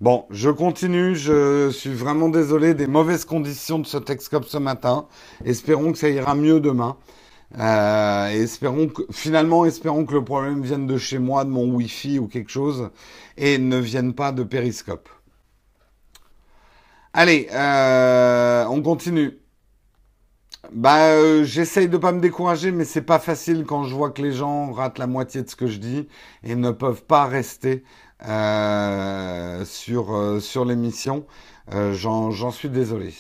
Bon, je continue. Je suis vraiment désolé des mauvaises conditions de ce Texcope ce matin. Espérons que ça ira mieux demain. Euh, espérons que, finalement, espérons que le problème vienne de chez moi, de mon Wi-Fi ou quelque chose, et ne vienne pas de Periscope. Allez, euh, on continue. Bah, euh, j'essaye de pas me décourager, mais c'est pas facile quand je vois que les gens ratent la moitié de ce que je dis et ne peuvent pas rester euh, sur euh, sur l'émission. J'en suis désolé.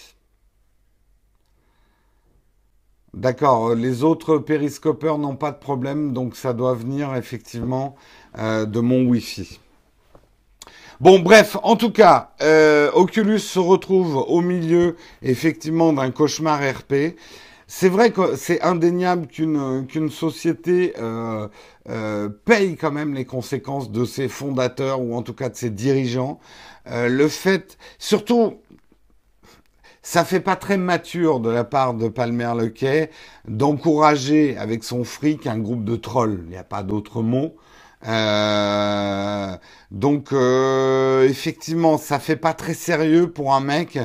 D'accord, les autres périscopeurs n'ont pas de problème, donc ça doit venir effectivement de mon Wi-Fi. Bon, bref, en tout cas, euh, Oculus se retrouve au milieu, effectivement, d'un cauchemar RP. C'est vrai que c'est indéniable qu'une qu'une société euh, euh, paye quand même les conséquences de ses fondateurs ou en tout cas de ses dirigeants. le fait, surtout, ça fait pas très mature de la part de Palmer Lequet d'encourager avec son fric un groupe de trolls. Il n'y a pas d'autre mot. Euh, donc euh, effectivement, ça fait pas très sérieux pour un mec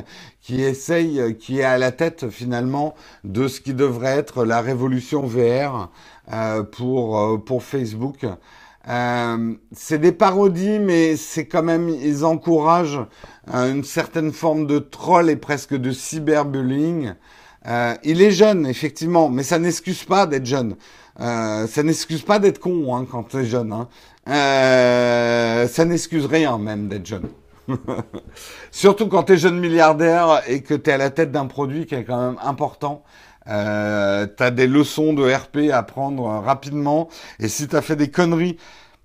qui essaye, qui est à la tête finalement de ce qui devrait être la révolution VR euh, pour euh, pour Facebook. Euh, c'est des parodies, mais c'est quand même ils encouragent une certaine forme de troll et presque de cyberbullying. il est jeune, effectivement, mais ça n'excuse pas d'être jeune. Euh, ça n'excuse pas d'être con hein, quand t'es jeune. Hein. Euh, ça n'excuse rien même d'être jeune. *laughs* Surtout quand t'es jeune milliardaire et que t'es à la tête d'un produit qui est quand même important. Euh, t'as des leçons de RP à prendre rapidement. Et si t'as fait des conneries,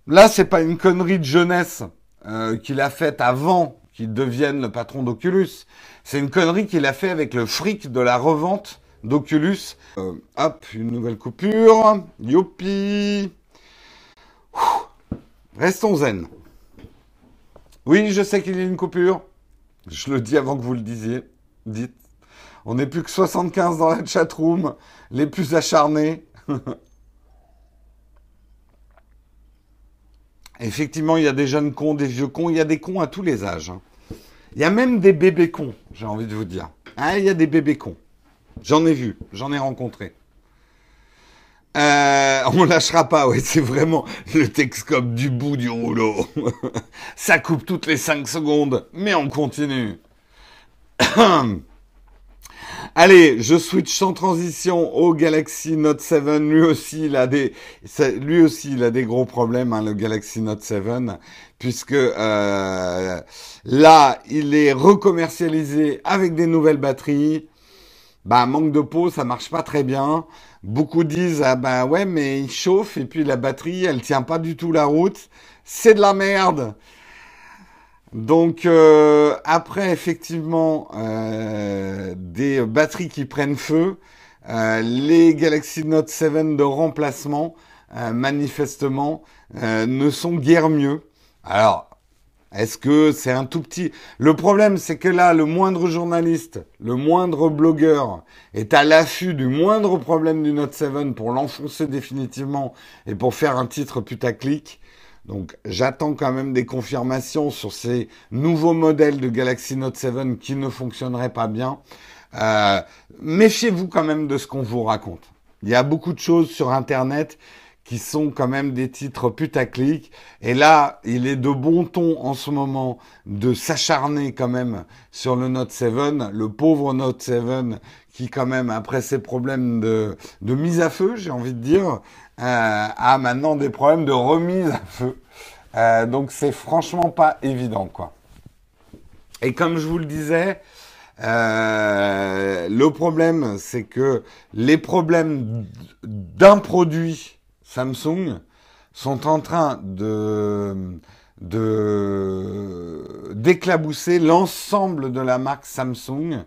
là c'est pas une connerie de jeunesse euh, qu'il a faite avant qu'il devienne le patron d'Oculus. C'est une connerie qu'il a fait avec le fric de la revente d'Oculus. Euh, hop, une nouvelle coupure. Youpi Restons zen. Oui, je sais qu'il y a une coupure. Je le dis avant que vous le disiez. Dites. On n'est plus que 75 dans la chatroom, les plus acharnés. *laughs* Effectivement, il y a des jeunes cons, des vieux cons, il y a des cons à tous les âges. Hein. Il y a même des bébés cons, j'ai envie de vous dire. Ah, il y a des bébés cons. J'en ai vu, j'en ai rencontré. Euh, on lâchera pas, ouais, c'est vraiment le Texcope du bout du rouleau. *laughs* Ça coupe toutes les 5 secondes, mais on continue. *coughs* Allez, je switch sans transition au Galaxy Note 7. Lui aussi, il a des, lui aussi, gros problèmes, hein, le Galaxy Note 7, puisque euh, là, il est recommercialisé avec des nouvelles batteries bah manque de peau, ça marche pas très bien. Beaucoup disent ah bah ouais mais il chauffe et puis la batterie elle tient pas du tout la route. C'est de la merde. Donc euh, après effectivement euh, des batteries qui prennent feu, euh, les Galaxy Note 7 de remplacement manifestement ne sont guère mieux. Alors est-ce que c'est un tout petit... Le problème, c'est que là, le moindre journaliste, le moindre blogueur est à l'affût du moindre problème du Note 7 pour l'enfoncer définitivement et pour faire un titre putaclic. Donc j'attends quand même des confirmations sur ces nouveaux modèles de Galaxy Note 7 qui ne fonctionneraient pas bien. Euh, méfiez-vous quand même de ce qu'on vous raconte. Il y a beaucoup de choses sur Internet qui sont quand même des titres putaclic. Et là, il est de bon ton en ce moment de s'acharner quand même sur le Note 7, le pauvre Note 7 qui quand même, après ses problèmes de, de mise à feu, j'ai envie de dire, euh, a maintenant des problèmes de remise à feu. Euh, donc c'est franchement pas évident, quoi. Et comme je vous le disais, euh, le problème, c'est que les problèmes d'un produit Samsung sont en train de d'éclabousser l'ensemble de la marque Samsung.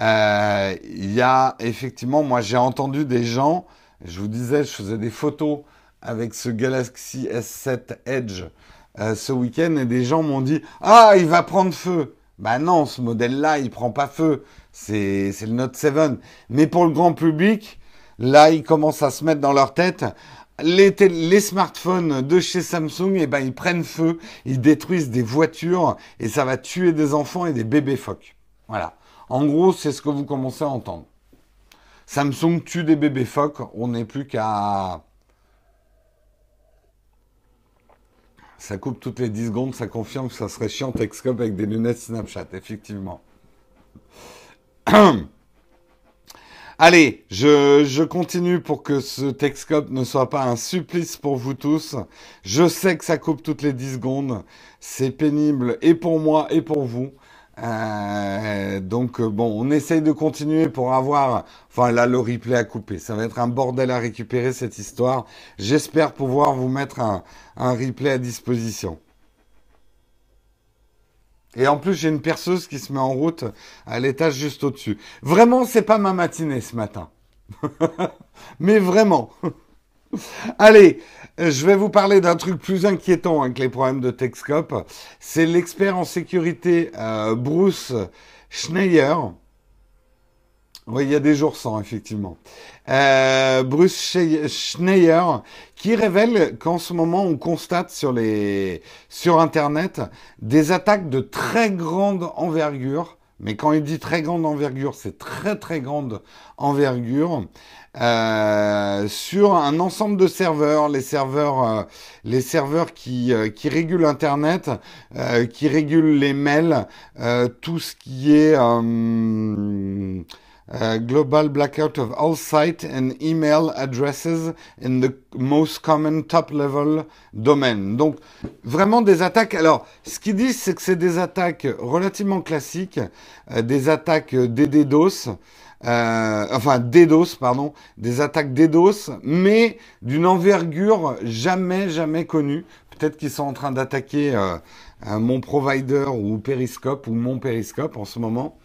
Euh, il y a effectivement, moi j'ai entendu des gens, je vous disais, je faisais des photos avec ce Galaxy S7 Edge euh, ce week-end et des gens m'ont dit ah il va prendre feu. Ben non, ce modèle-là il prend pas feu. C'est c'est le Note 7. Mais pour le grand public, là ils commencent à se mettre dans leur tête les, smartphones de chez Samsung, eh ben, ils prennent feu, ils détruisent des voitures et ça va tuer des enfants et des bébés phoques. Voilà. En gros, c'est ce que vous commencez à entendre. Samsung tue des bébés phoques, on n'est plus qu'à... Ça coupe toutes les 10 secondes, ça confirme que ça serait chiant Texcope avec des lunettes Snapchat, effectivement. *clears throat* Allez, je, continue pour que ce Texcope ne soit pas un supplice pour vous tous. Je sais que ça coupe toutes les 10 secondes. C'est pénible et pour moi et pour vous. Euh, donc bon, on essaye de continuer pour avoir... Enfin là, le replay à couper. Ça va être un bordel à récupérer cette histoire. J'espère pouvoir vous mettre un replay à disposition. Et en plus, j'ai une perceuse qui se met en route à l'étage juste au-dessus. Vraiment, c'est pas ma matinée ce matin. *laughs* Mais vraiment. *laughs* Allez, je vais vous parler d'un truc plus inquiétant avec les problèmes de Texcope. C'est l'expert en sécurité euh, Bruce Schneier oui, il y a des jours sans, effectivement. Euh, Bruce Schneier, qui révèle qu'en ce moment, on constate sur, les, sur Internet des attaques de très grande envergure. Mais quand il dit très grande envergure, c'est très très grande envergure euh, sur un ensemble de serveurs, les serveurs, euh, les serveurs qui, euh, qui régulent Internet, euh, qui régulent les mails, tout ce qui est Global blackout of all site and email addresses in the most common top level domain. Donc vraiment des attaques. Alors ce qu'ils disent c'est que c'est des attaques relativement classiques, euh, des attaques DDoS. Euh, enfin DDoS, pardon, des attaques DDoS, mais d'une envergure jamais, jamais connue. Peut-être qu'ils sont en train d'attaquer euh, mon provider ou Periscope ou mon Periscope en ce moment.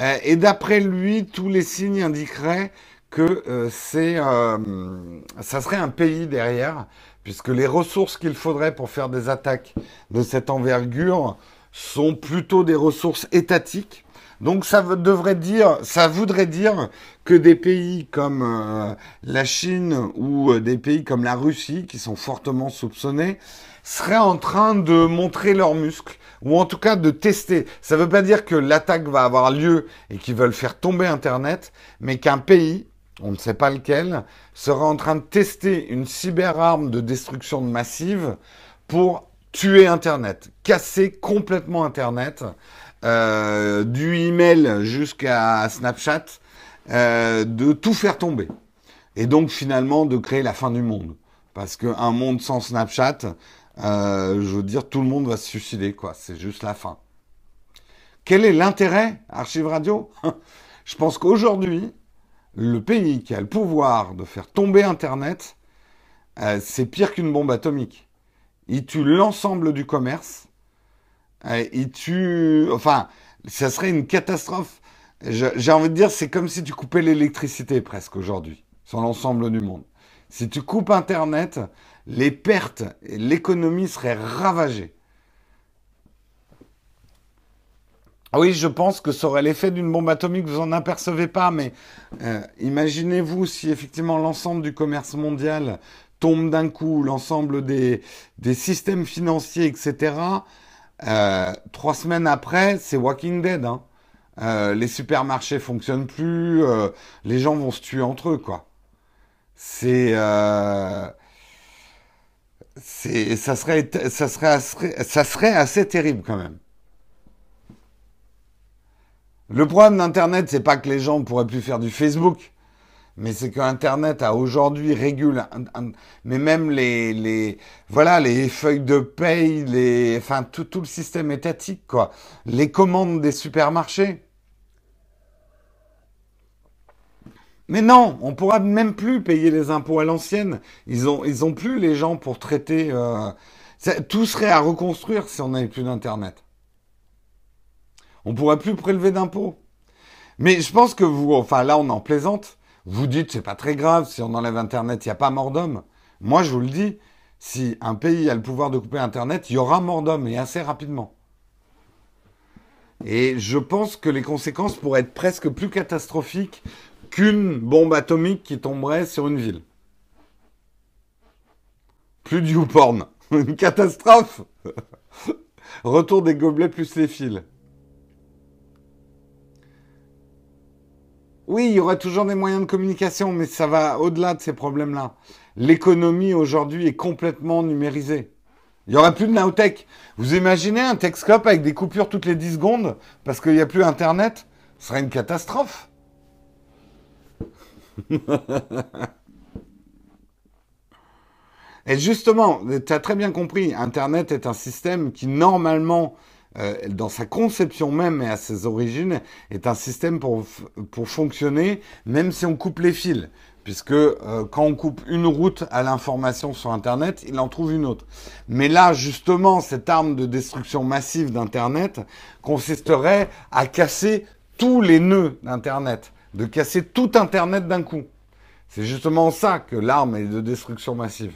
Euh, et d'après lui, tous les signes indiqueraient que euh, c'est, euh, ça serait un pays derrière, puisque les ressources qu'il faudrait pour faire des attaques de cette envergure sont plutôt des ressources étatiques. Donc ça devrait dire, ça voudrait dire que des pays comme la Chine ou des pays comme la Russie, qui sont fortement soupçonnés, seraient en train de montrer leurs muscles ou en tout cas de tester. Ça ne veut pas dire que l'attaque va avoir lieu et qu'ils veulent faire tomber Internet, mais qu'un pays, on ne sait pas lequel, sera en train de tester une cyberarme de destruction massive pour tuer Internet, casser complètement Internet, euh, du email jusqu'à Snapchat, euh, de tout faire tomber. Et donc finalement de créer la fin du monde. Parce qu'un monde sans Snapchat, euh, je veux dire, tout le monde va se suicider, quoi. C'est juste la fin. Quel est l'intérêt, Archive Radio? *laughs* Je pense qu'aujourd'hui, le pays qui a le pouvoir de faire tomber Internet, euh, c'est pire qu'une bombe atomique. Il tue l'ensemble du commerce. Euh, il tue... Enfin, ça serait une catastrophe. J'ai envie de dire, c'est comme si tu coupais l'électricité presque aujourd'hui, sur l'ensemble du monde. Si tu coupes Internet, les pertes l'économie seraient ravagées. Ah oui, je pense que ça aurait l'effet d'une bombe atomique, vous n'en apercevez pas, mais euh, imaginez-vous si effectivement l'ensemble du commerce mondial tombe d'un coup, l'ensemble des, systèmes financiers, etc. Euh, trois semaines après, c'est Walking Dead. Hein. Euh, les supermarchés fonctionnent plus, les gens vont se tuer entre eux, quoi. C'est ça serait, ça serait, ça serait assez terrible quand même. Le problème d'Internet, c'est pas que les gens pourraient plus faire du Facebook, mais c'est que Internet a aujourd'hui régule, mais même les, les, voilà, les feuilles de paye, les, enfin tout, tout le système étatique, quoi, les commandes des supermarchés. Mais non, on pourra même plus payer les impôts à l'ancienne. Ils ont, ils plus les gens pour traiter. Euh, tout serait à reconstruire si on n'avait plus d'internet. On pourrait plus prélever d'impôts. Mais je pense que vous, enfin là, on en plaisante. Vous dites c'est pas très grave si on enlève internet, il n'y a pas mort d'homme. Moi, je vous le dis, si un pays a le pouvoir de couper internet, il y aura mort d'homme et assez rapidement. Et je pense que les conséquences pourraient être presque plus catastrophiques qu'une bombe atomique qui tomberait sur une ville. Plus du YouPorn. *laughs* Une catastrophe. *laughs* Retour des gobelets plus les fils. Oui, il y aura toujours des moyens de communication, mais ça va au-delà de ces problèmes-là. L'économie aujourd'hui est complètement numérisée. Il n'y aura plus de Nowtech. Vous imaginez un Texcope avec des coupures toutes les 10 secondes parce qu'il n'y a plus Internet? Ce serait une catastrophe. Et justement, tu as très bien compris, Internet est un système qui normalement, euh, dans sa conception même et à ses origines, est un système pour, pour fonctionner même si on coupe les fils. Puisque euh, quand on coupe une route à l'information sur Internet, il en trouve une autre. Mais là, justement, cette arme de destruction massive d'Internet consisterait à casser tous les nœuds d'Internet, de casser tout Internet d'un coup. C'est justement ça que l'arme est de destruction massive.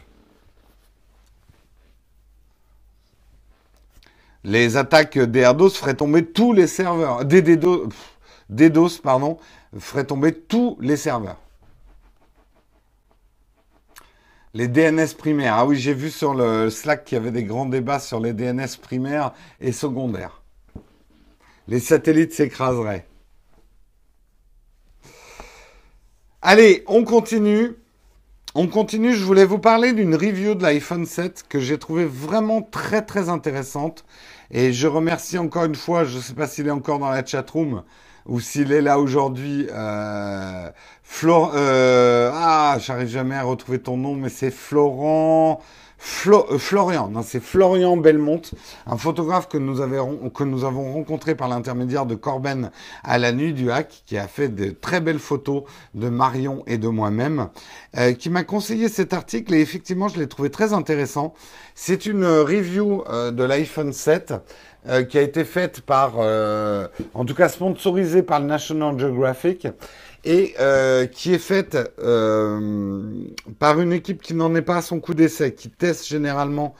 Les attaques d'Erdos feraient tomber tous les serveurs. Des DDoS, pardon, feraient tomber tous les serveurs. Les DNS primaires. Ah oui, j'ai vu sur le Slack qu'il y avait des grands débats sur les DNS primaires et secondaires. Les satellites s'écraseraient. Allez, on continue. On continue. Je voulais vous parler d'une review de l'iPhone 7 que j'ai trouvé vraiment très très intéressante. Et je remercie encore une fois, je ne sais pas s'il est encore dans la chat room ou s'il est là aujourd'hui. Euh, euh, ah, j'arrive jamais à retrouver ton nom, mais c'est Florent. Euh, Florian, non, c'est Florian Belmont, un photographe que nous, que nous avons rencontré par l'intermédiaire de Corben à la nuit du hack, qui a fait de très belles photos de Marion et de moi-même, euh, qui m'a conseillé cet article et effectivement je l'ai trouvé très intéressant. C'est une review euh, de l'iPhone 7 qui a été faite par, en tout cas sponsorisée par le National Geographic et euh, qui est faite euh, par une équipe qui n'en est pas à son coup d'essai, qui teste généralement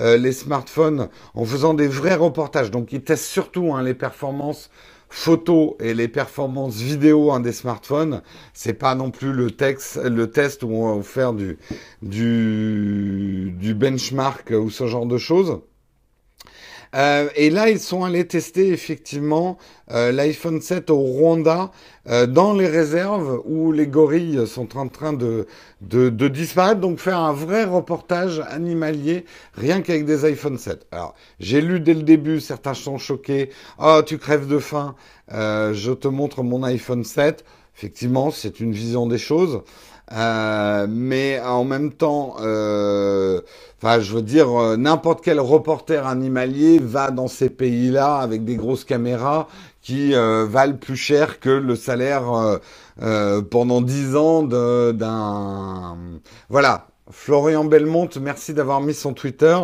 euh, les smartphones en faisant des vrais reportages. Donc, ils testent surtout hein, les performances photo et les performances vidéo hein, des smartphones. C'est pas non plus le, texte, le test où on va faire du, du, du benchmark ou ce genre de choses. Euh, et là, ils sont allés tester effectivement euh, l'iPhone 7 au Rwanda, euh, dans les réserves où les gorilles sont en train de, de, de, disparaître. Donc faire un vrai reportage animalier, rien qu'avec des iPhone 7. Alors, j'ai lu dès le début, certains sont choqués. Oh, tu crèves de faim. je te montre mon iPhone 7. Effectivement, c'est une vision des choses. Euh, mais en même temps, euh, je veux dire, euh, n'importe quel reporter animalier va dans ces pays-là avec des grosses caméras qui valent plus cher que le salaire pendant dix ans d'un. Voilà. Florian Belmont, merci d'avoir mis son Twitter.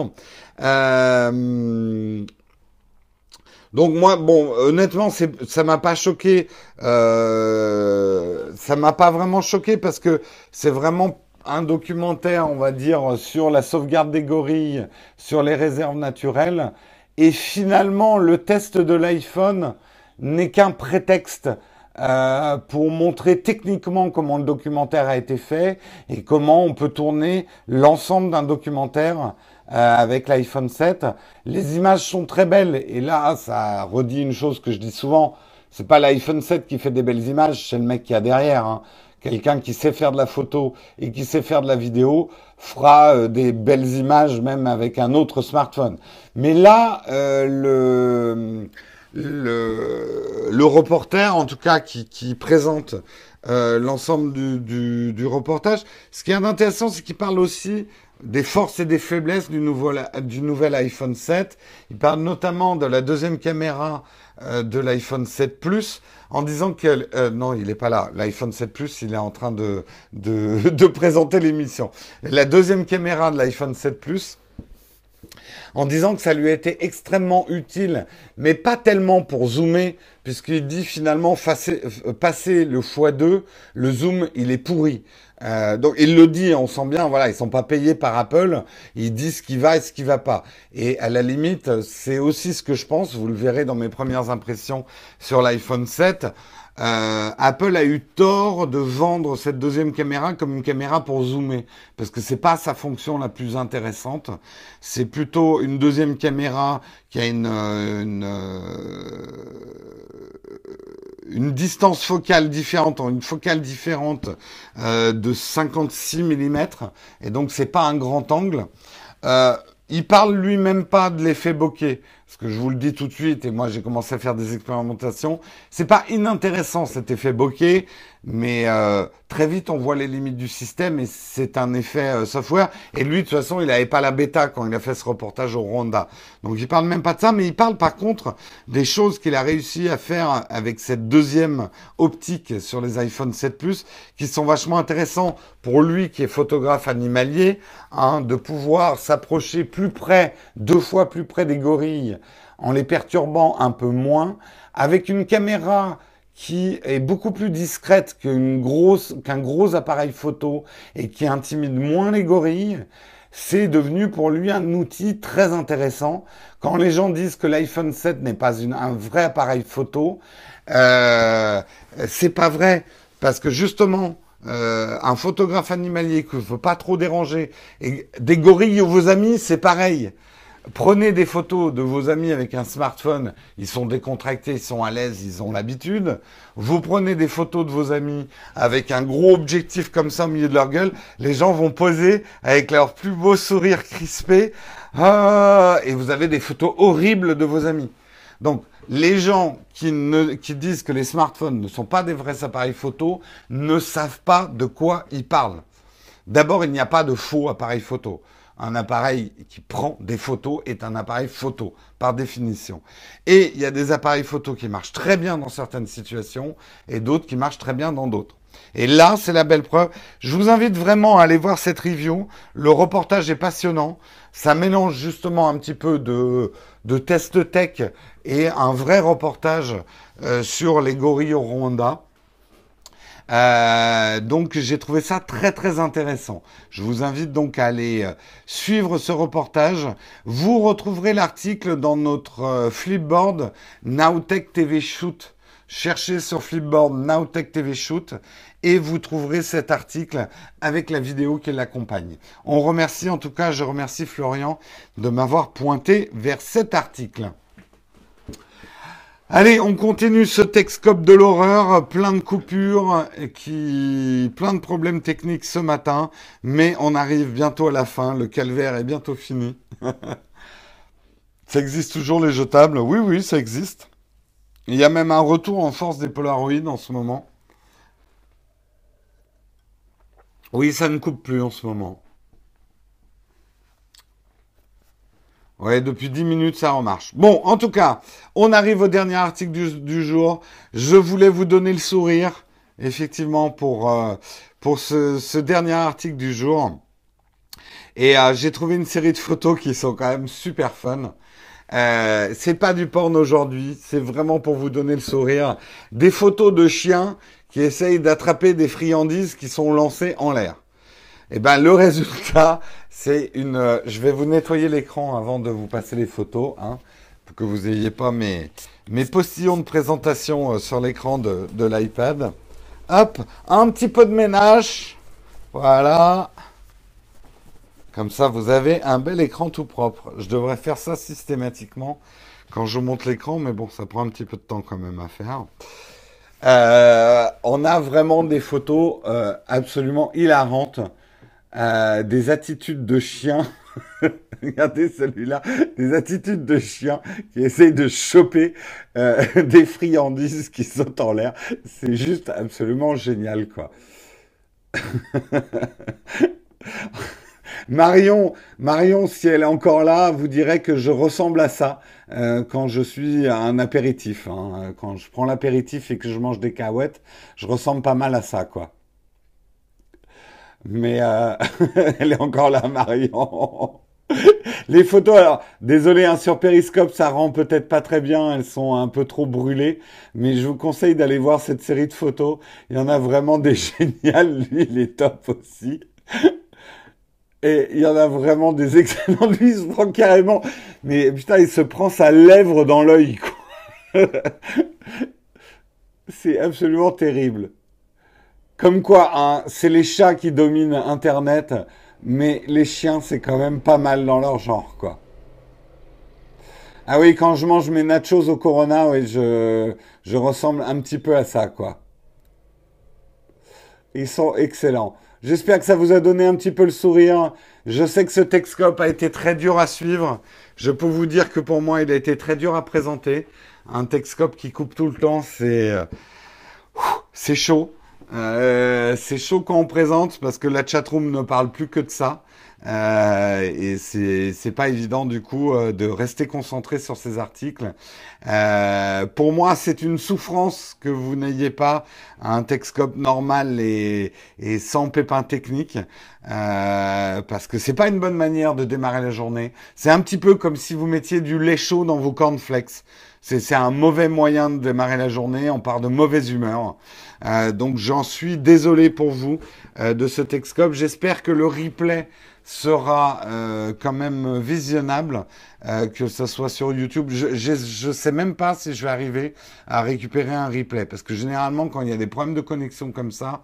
Donc moi, bon, honnêtement, ça m'a pas choqué. Euh, ça m'a pas vraiment choqué parce que c'est vraiment un documentaire, on va dire, sur la sauvegarde des gorilles, sur les réserves naturelles. Et finalement, le test de l'iPhone n'est qu'un prétexte euh, pour montrer techniquement comment le documentaire a été fait et comment on peut tourner l'ensemble d'un documentaire euh, avec l'iPhone 7. Les images sont très belles et là, ça redit une chose que je dis souvent. C'est pas l'iPhone 7 qui fait des belles images, c'est le mec qui a derrière. Hein. Quelqu'un qui sait faire de la photo et qui sait faire de la vidéo fera euh, des belles images même avec un autre smartphone. Mais là, euh, le, le, le reporter, en tout cas, qui, qui présente euh, l'ensemble du, du, du, reportage, ce qui est intéressant, c'est qu'il parle aussi des forces et des faiblesses du, nouvel iPhone 7. Il parle notamment de la deuxième caméra euh, de l'iPhone 7 Plus en disant que euh, non, il n'est pas là. L'iPhone 7 Plus, il est en train *laughs* de, présenter l'émission. La deuxième caméra de l'iPhone 7 Plus, en disant que ça lui été extrêmement utile, mais pas tellement pour zoomer, puisqu'il dit finalement euh, passer le x2, le zoom, il est pourri. Euh, donc il le dit, on sent bien, voilà, ils sont pas payés par Apple, ils disent ce qui va et ce qui va pas. Et à la limite, c'est aussi ce que je pense, vous le verrez dans mes premières impressions sur l'iPhone 7. Euh, Apple a eu tort de vendre cette deuxième caméra comme une caméra pour zoomer, parce que c'est pas sa fonction la plus intéressante. C'est plutôt une deuxième caméra qui a une, euh, une, une distance focale différente, une focale différente euh, de 56 mm, et donc c'est pas un grand angle. Euh, il parle lui-même pas de l'effet bokeh, parce que je vous le dis tout de suite, et moi j'ai commencé à faire des expérimentations. C'est pas inintéressant cet effet bokeh, mais euh, très vite on voit les limites du système et c'est un effet euh, software. Et lui de toute façon il n'avait pas la bêta quand il a fait ce reportage au Rwanda. Donc il parle même pas de ça, mais il parle par contre des choses qu'il a réussi à faire avec cette deuxième optique sur les iPhone 7 Plus, qui sont vachement intéressants pour lui qui est photographe animalier, hein, de pouvoir s'approcher plus près, deux fois plus près des gorilles, en les perturbant un peu moins, avec une caméra qui est beaucoup plus discrète qu'un gros appareil photo et qui intimide moins les gorilles, c'est devenu pour lui un outil très intéressant. Quand les gens disent que l'iPhone 7 n'est pas une, un vrai appareil photo, euh, c'est pas vrai parce que justement, euh, un photographe animalier que ne faut pas trop déranger et des gorilles ou vos amis, c'est pareil. Prenez des photos de vos amis avec un smartphone, ils sont décontractés, ils sont à l'aise, ils ont l'habitude. Vous prenez des photos de vos amis avec un gros objectif comme ça au milieu de leur gueule, les gens vont poser avec leur plus beau sourire crispé, ah, et vous avez des photos horribles de vos amis. Donc, les gens qui, qui disent que les smartphones ne sont pas des vrais appareils photo ne savent pas de quoi ils parlent. D'abord, il n'y a pas de faux appareils photo un appareil qui prend des photos est un appareil photo, par définition. Et il y a des appareils photo qui marchent très bien dans certaines situations et d'autres qui marchent très bien dans d'autres. Et là, c'est la belle preuve. Je vous invite vraiment à aller voir cette review. Le reportage est passionnant. Ça mélange justement un petit peu de, de test tech et un vrai reportage euh, sur les gorilles au Rwanda. Euh, donc j'ai trouvé ça très très intéressant. Je vous invite donc à aller euh, suivre ce reportage. Vous retrouverez l'article dans notre euh, Flipboard Nowtech TV Shoot. Cherchez sur Flipboard Nowtech TV Shoot et vous trouverez cet article avec la vidéo qui l'accompagne. On remercie en tout cas, je remercie Florian de m'avoir pointé vers cet article. Allez, on continue ce Texcope de l'horreur, plein de coupures, qui, plein de problèmes techniques ce matin, mais on arrive bientôt à la fin, le calvaire est bientôt fini. *laughs* ça existe toujours les jetables? Oui, oui, ça existe. Il y a même un retour en force des Polaroids en ce moment. Oui, ça ne coupe plus en ce moment. Ouais, depuis 10 minutes, ça en marche. Bon, en tout cas, on arrive au dernier article du, jour. Je voulais vous donner le sourire, effectivement, pour, euh, pour ce, dernier article du jour. Et euh, j'ai trouvé une série de photos qui sont quand même super fun. Euh, c'est pas du porn aujourd'hui, c'est vraiment pour vous donner le sourire. Des photos de chiens qui essayent d'attraper des friandises qui sont lancées en l'air. Et eh ben le résultat, c'est une. Euh, je vais vous nettoyer l'écran avant de vous passer les photos, hein, pour que vous n'ayez pas mes, mes postillons de présentation euh, sur l'écran de, de l'iPad. Hop, un petit peu de ménage. Voilà. Comme ça, vous avez un bel écran tout propre. Je devrais faire ça systématiquement quand je monte l'écran, mais bon, ça prend un petit peu de temps quand même à faire. Euh, on a vraiment des photos absolument hilarantes euh, des attitudes de chien. *laughs* Regardez celui-là, des attitudes de chien qui essayent de choper euh, *laughs* des friandises qui sautent en l'air. C'est juste absolument génial, quoi. *laughs* Marion, Marion, si elle est encore là, vous dirait que je ressemble à ça euh, quand je suis à un apéritif. Hein. Quand je prends l'apéritif et que je mange des cahuètes, je ressemble pas mal à ça, quoi. Mais euh, *laughs* elle est encore là, Marion. *laughs* Les photos, alors, désolé, hein, sur Periscope, ça rend peut-être pas très bien, elles sont un peu trop brûlées, mais je vous conseille d'aller voir cette série de photos. Il y en a vraiment des *laughs* géniales, lui, il est top aussi. Et il y en a vraiment des excellents. Lui, il se prend carrément. Mais putain, il se prend sa lèvre dans l'œil. C'est absolument terrible. Comme quoi, hein, c'est les chats qui dominent Internet, mais les chiens, c'est quand même pas mal dans leur genre, quoi. Ah oui, quand je mange mes nachos au Corona, oui, je, je ressemble un petit peu à ça, quoi. Ils sont excellents. J'espère que ça vous a donné un petit peu le sourire. Je sais que ce Texcope a été très dur à suivre. Je peux vous dire que pour moi, il a été très dur à présenter. Un Texcope qui coupe tout le temps, c'est euh, c'est chaud. Euh, c'est chaud quand on présente parce que la chatroom ne parle plus que de ça. Euh, et c'est pas évident du coup euh, de rester concentré sur ces articles. Euh, pour moi, c'est une souffrance que vous n'ayez pas un Texcope normal et, et sans pépins techniques, euh, parce que c'est pas une bonne manière de démarrer la journée. C'est un petit peu comme si vous mettiez du lait chaud dans vos cornflakes. C'est un mauvais moyen de démarrer la journée. On part de mauvaise humeur. Euh, donc j'en suis désolé pour vous euh, de ce Texcope. J'espère que le replay sera euh, quand même visionnable, que ce soit sur YouTube. Je ne sais même pas si je vais arriver à récupérer un replay, parce que généralement, quand il y a des problèmes de connexion comme ça,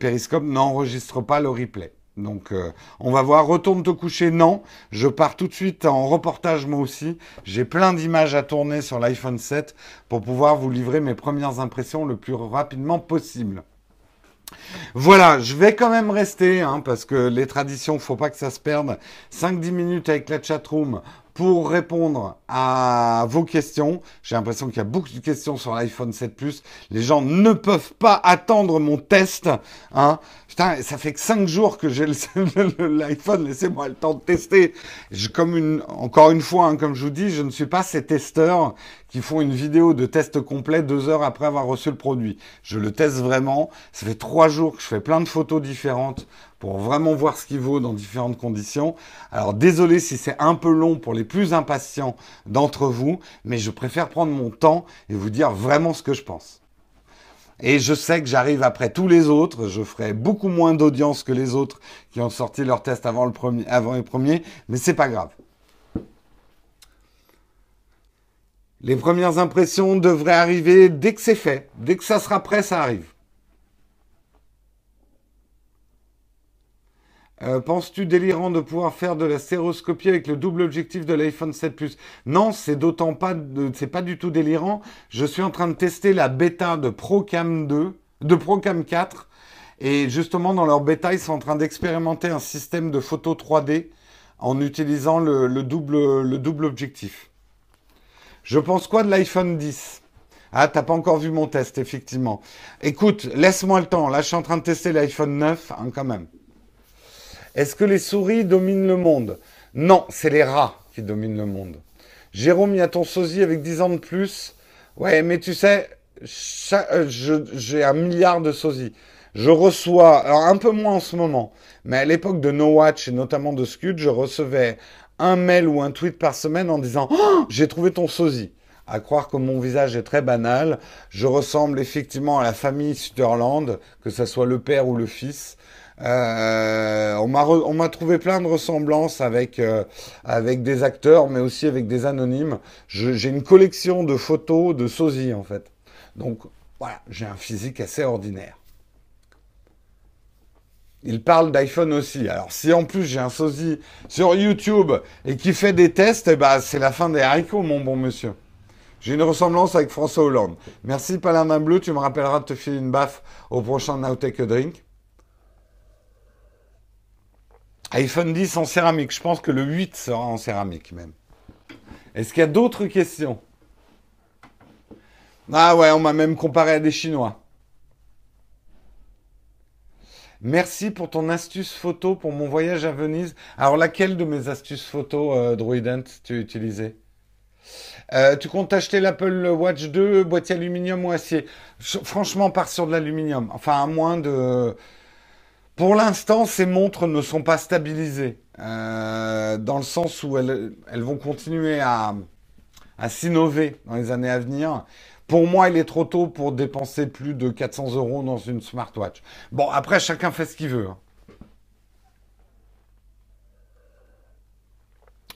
Periscope n'enregistre pas le replay. Donc euh, on va voir, retourne te coucher, non. Je pars tout de suite en reportage moi aussi. J'ai plein d'images à tourner sur l'iPhone 7 pour pouvoir vous livrer mes premières impressions le plus rapidement possible. Voilà, je vais quand même rester, hein, parce que les traditions, faut pas que ça se perde. 5-10 minutes avec la chatroom pour répondre à vos questions. J'ai l'impression qu'il y a beaucoup de questions sur l'iPhone 7 Plus. Les gens ne peuvent pas attendre mon test. Hein. Putain, ça fait que 5 jours que j'ai *laughs* l'iPhone. Laissez-moi le temps de tester. Comme une, encore une fois, hein, comme je vous dis, je ne suis pas ces testeurs qui font une vidéo de test complet deux heures après avoir reçu le produit. Je le teste vraiment. Ça fait trois jours que je fais plein de photos différentes pour vraiment voir ce qu'il vaut dans différentes conditions. Alors désolé si c'est un peu long pour les plus impatients d'entre vous, mais je préfère prendre mon temps et vous dire vraiment ce que je pense. Et je sais que j'arrive après tous les autres, je ferai beaucoup moins d'audience que les autres qui ont sorti leur test avant, le premier, avant les premiers, mais c'est pas grave. Les premières impressions devraient arriver dès que c'est fait. Dès que ça sera prêt, ça arrive. Euh, Penses-tu délirant de pouvoir faire de la stéroscopie avec le double objectif de l'iPhone 7 Plus? Non, c'est d'autant pas, c'est pas du tout délirant. Je suis en train de tester la bêta de Procam 2, de Procam 4, et justement dans leur bêta, ils sont en train d'expérimenter un système de photo 3D en utilisant le, le, double, le double objectif. Je pense quoi de l'iPhone 10 ah, t'as pas encore vu mon test, effectivement. Écoute, laisse-moi le temps. Là, je suis en train de tester l'iPhone 9, hein, quand même. Est-ce que les souris dominent le monde? Non, c'est les rats qui dominent le monde. Jérôme, il y a ton sosie avec 10 ans de plus. Ouais, mais tu sais, euh, j'ai un milliard de sosies. Je reçois, alors un peu moins en ce moment, mais à l'époque de No Watch et notamment de Scud, je recevais un mail ou un tweet par semaine en disant oh, j'ai trouvé ton sosie. À croire que mon visage est très banal, je ressemble effectivement à la famille Sutherland, que ce soit le père ou le fils. Euh, on m'a trouvé plein de ressemblances avec euh, avec des acteurs, mais aussi avec des anonymes. J'ai une collection de photos de sosie en fait. Donc voilà, j'ai un physique assez ordinaire. Il parle d'iPhone aussi. Alors si en plus j'ai un sosie sur YouTube et qui fait des tests, eh ben, c'est la fin des haricots, mon bon monsieur. J'ai une ressemblance avec François Hollande. Merci Paladin Bleu, tu me rappelleras de te filer une baffe au prochain Now Take a Drink iPhone 10 en céramique. Je pense que le 8 sera en céramique même. Est-ce qu'il y a d'autres questions? Ah ouais, on m'a même comparé à des Chinois. Merci pour ton astuce photo pour mon voyage à Venise. Alors laquelle de mes astuces photo, euh, tu utilisé euh, tu comptes acheter l'Apple Watch 2, boîtier aluminium ou acier? Franchement, part sur de l'aluminium. Enfin, à moins de Pour l'instant, ces montres ne sont pas stabilisées, euh, dans le sens où elles, vont continuer à, s'innover dans les années à venir. Pour moi, il est trop tôt pour dépenser plus de 400 euros dans une smartwatch. Bon, après, chacun fait ce qu'il veut. hein.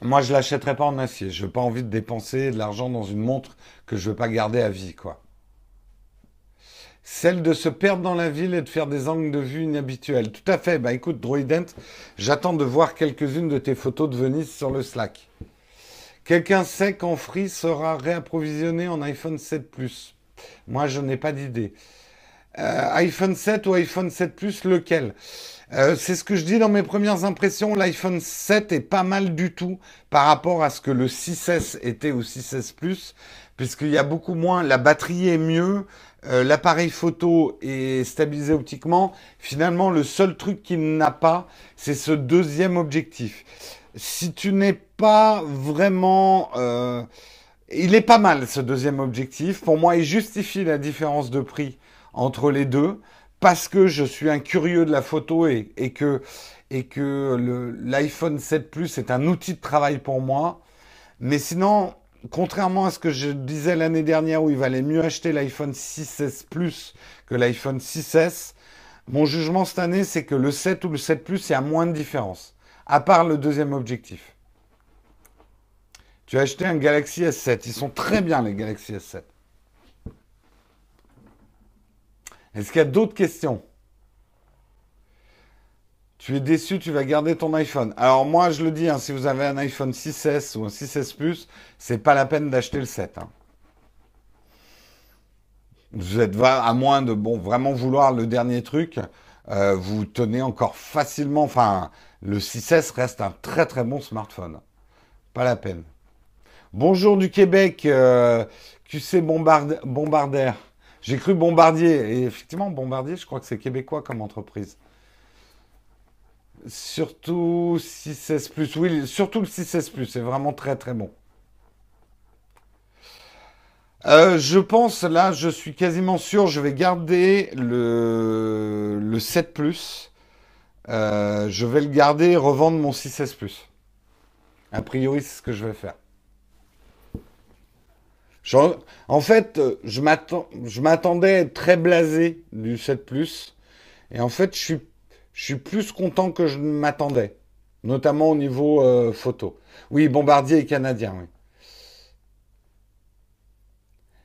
Moi, je l'achèterai pas en acier. Je n'ai pas envie de dépenser de l'argent dans une montre que je ne veux pas garder à vie, quoi. Celle de se perdre dans la ville et de faire des angles de vue inhabituels. Tout à fait. Bah écoute, Droident, j'attends de voir quelques-unes de tes photos de Venise sur le Slack. Quelqu'un sait quand Free sera réapprovisionné en iPhone 7 Plus Moi, je n'ai pas d'idée. Euh, iPhone 7 ou iPhone 7 Plus, lequel? Euh, C'est ce que je dis dans mes premières impressions. L'iPhone 7 est pas mal du tout par rapport à ce que le 6S était au 6S Plus, puisqu'il y a beaucoup moins. La batterie est mieux. Euh, L'appareil photo est stabilisé optiquement. Finalement, le seul truc qu'il n'a pas, c'est ce deuxième objectif. Si tu n'es pas vraiment... euh, il est pas mal ce deuxième objectif. Pour moi, il justifie la différence de prix entre les deux parce que je suis un curieux de la photo et, et que, et que l'iPhone 7 Plus est un outil de travail pour moi. Mais sinon, contrairement à ce que je disais l'année dernière où il valait mieux acheter l'iPhone 6S Plus que l'iPhone 6S, mon jugement cette année, c'est que le 7 ou le 7 Plus, il y a moins de différence. À part le deuxième objectif. Tu as acheté un Galaxy S7. Ils sont très bien, les Galaxy S7. Est-ce qu'il y a d'autres questions? Tu es déçu, tu vas garder ton iPhone. Alors moi, je le dis, hein, si vous avez un iPhone 6S ou un 6S Plus, c'est pas la peine d'acheter le 7. hein. Vous êtes à moins de bon vraiment vouloir le dernier truc, euh, vous tenez encore facilement. Enfin, le 6S reste un très très bon smartphone. Pas la peine. Bonjour du Québec, euh, QC Bombard- Bombardier. J'ai cru Bombardier. Et effectivement, Bombardier, je crois que c'est québécois comme entreprise. Surtout 6S Plus. Oui, surtout le 6S Plus. C'est vraiment très très bon. Euh, je pense, là, je suis quasiment sûr, je vais garder le, le 7 Plus. Euh, je vais le garder et revendre mon 6S Plus. A priori, c'est ce que je vais faire. En fait, euh, je m'attendais très blasé du 7 Plus. Et en fait, je suis, je suis plus content que je ne m'attendais. Notamment au niveau euh, photo. Oui, Bombardier est canadien.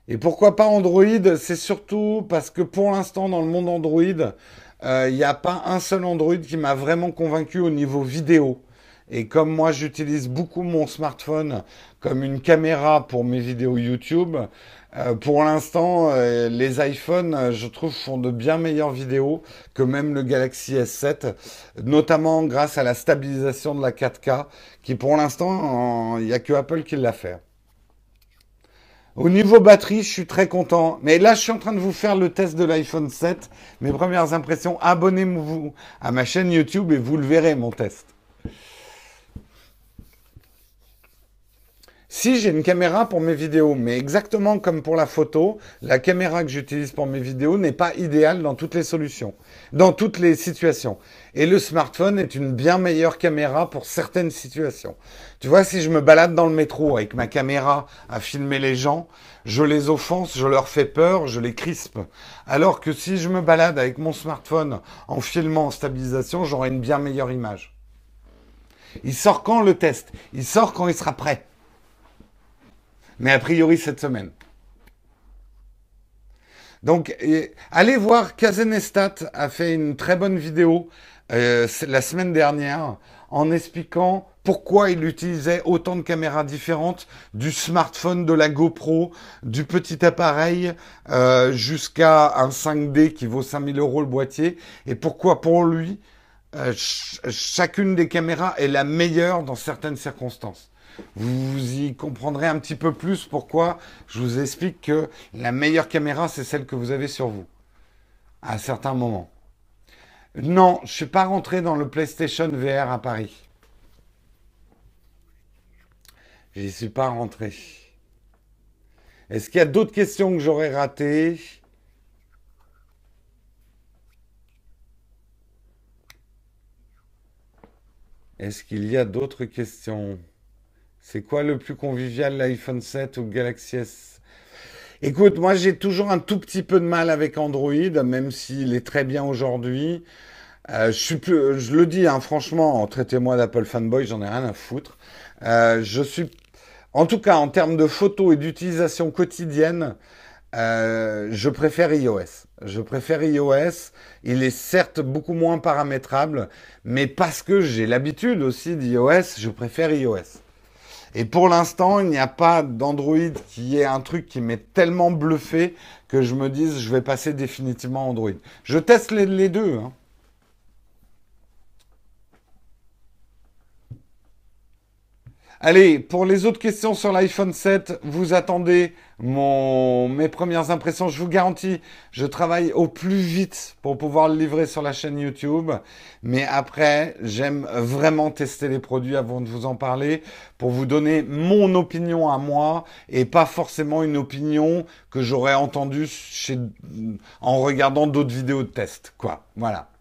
Et pourquoi pas Android? C'est surtout parce que pour l'instant, dans le monde Android, euh, il n'y a pas un seul Android qui m'a vraiment convaincu au niveau vidéo. Et comme moi, j'utilise beaucoup mon smartphone comme une caméra pour mes vidéos YouTube, euh, pour l'instant, euh, les iPhones, euh, je trouve, font de bien meilleures vidéos que même le Galaxy S7, notamment grâce à la stabilisation de la 4K, qui pour l'instant, il n'y a que Apple qui l'a fait. Au niveau batterie, je suis très content. Mais là, je suis en train de vous faire le test de l'iPhone 7. Mes premières impressions, abonnez-vous à ma chaîne YouTube et vous le verrez, mon test. Si j'ai une caméra pour mes vidéos, mais exactement comme pour la photo, la caméra que j'utilise pour mes vidéos n'est pas idéale dans toutes les solutions, dans toutes les situations. Et le smartphone est une bien meilleure caméra pour certaines situations. Tu vois, si je me balade dans le métro avec ma caméra à filmer les gens, je les offense, je leur fais peur, je les crispe. Alors que si je me balade avec mon smartphone en filmant en stabilisation, j'aurai une bien meilleure image. Il sort quand le test? Il sort quand il sera prêt. Mais a priori cette semaine. Donc, allez voir, Kazenestat a fait une très bonne vidéo euh, la semaine dernière en expliquant pourquoi il utilisait autant de caméras différentes, du smartphone, de la GoPro, du petit appareil euh, jusqu'à un 5D qui vaut 5000 euros le boîtier, et pourquoi pour lui, euh, ch- chacune des caméras est la meilleure dans certaines circonstances. Vous y comprendrez un petit peu plus pourquoi je vous explique que la meilleure caméra, c'est celle que vous avez sur vous, à certains moments. Non, je suis pas rentré dans le PlayStation VR à Paris. J'y suis pas rentré. Est-ce qu'il y a d'autres questions que j'aurais ratées? Est-ce qu'il y a d'autres questions? C'est quoi le plus convivial, l'iPhone 7 ou Galaxy S? Écoute, moi j'ai toujours un tout petit peu de mal avec Android, même s'il est très bien aujourd'hui. Euh, je suis plus, je le dis, hein, franchement, traitez-moi d'Apple fanboy, j'en ai rien à foutre. Euh, je suis, en tout cas, en termes de photos et d'utilisation quotidienne, euh, je préfère iOS. Je préfère iOS. Il est certes beaucoup moins paramétrable, mais parce que j'ai l'habitude aussi d'iOS, je préfère iOS. Et pour l'instant, il n'y a pas d'Android qui est un truc qui m'est tellement bluffé que je me dise je vais passer définitivement Android. Je teste les, deux. Hein. Allez, pour les autres questions sur l'iPhone 7, vous attendez mon, mes premières impressions. Je vous garantis, je travaille au plus vite pour pouvoir le livrer sur la chaîne YouTube. Mais après, j'aime vraiment tester les produits avant de vous en parler pour vous donner mon opinion à moi et pas forcément une opinion que j'aurais entendue chez, en regardant d'autres vidéos de test. Quoi. Voilà.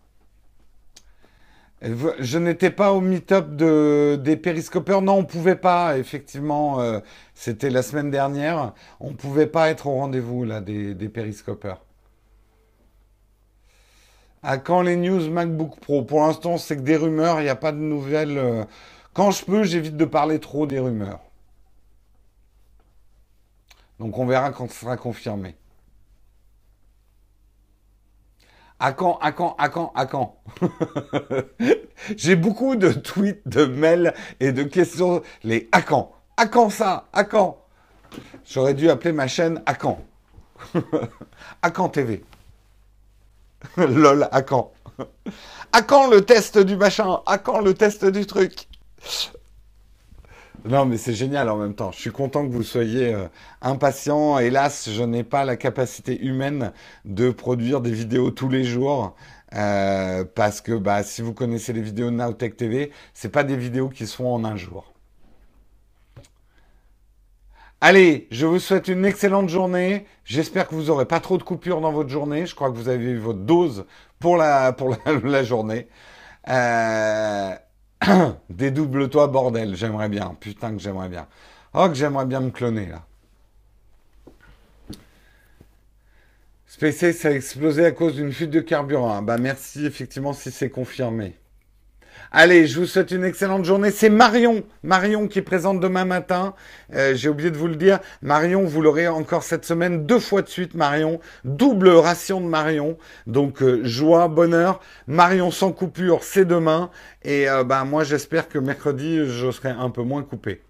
Je n'étais pas au meet-up de, des périscopeurs. Non, on pouvait pas, effectivement. Euh, c'était la semaine dernière. On ne pouvait pas être au rendez-vous là des, des périscopeurs. À quand les news MacBook Pro? Pour l'instant, c'est que des rumeurs, il n'y a pas de nouvelles. Euh. Quand je peux, j'évite de parler trop des rumeurs. Donc on verra quand ce sera confirmé. À quand, à quand, à quand, à quand *laughs* J'ai beaucoup de tweets, de mails et de questions. Les à quand? À quand ça? À quand? J'aurais dû appeler ma chaîne à quand? *laughs* À quand TV *laughs* Lol, à quand? À quand le test du machin? À quand le test du truc? Non, mais c'est génial en même temps. Je suis content que vous soyez euh, impatient. Hélas, je n'ai pas la capacité humaine de produire des vidéos tous les jours. Euh, parce que bah, si vous connaissez les vidéos de Nowtech TV, c'est pas des vidéos qui sont en un jour. Allez, je vous souhaite une excellente journée. J'espère que vous n'aurez pas trop de coupures dans votre journée. Je crois que vous avez eu votre dose pour la, pour *laughs* journée. Euh... *coughs* Dédouble-toi, bordel. J'aimerais bien. Putain que j'aimerais bien. Oh, que j'aimerais bien me cloner, là. SpaceX a explosé à cause d'une fuite de carburant. Bah merci, effectivement, si c'est confirmé. Allez, je vous souhaite une excellente journée. C'est Marion, Marion qui présente demain matin. Euh, j'ai oublié de vous le dire. Marion, vous l'aurez encore cette semaine deux fois de suite, Marion. Double ration de Marion. Donc euh, joie, bonheur. Marion sans coupure, c'est demain. Et euh, bah, moi, j'espère que mercredi, je serai un peu moins coupé.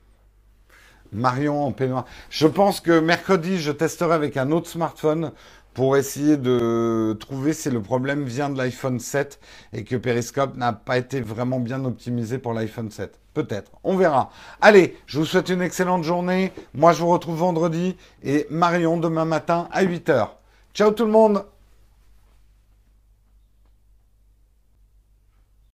Marion en peignoir. Je pense que mercredi, je testerai avec un autre smartphone pour essayer de trouver si le problème vient de l'iPhone 7 et que Periscope n'a pas été vraiment bien optimisé pour l'iPhone 7. Peut-être, on verra. Allez, je vous souhaite une excellente journée. Moi, je vous retrouve vendredi et Marion demain matin à 8h. Ciao tout le monde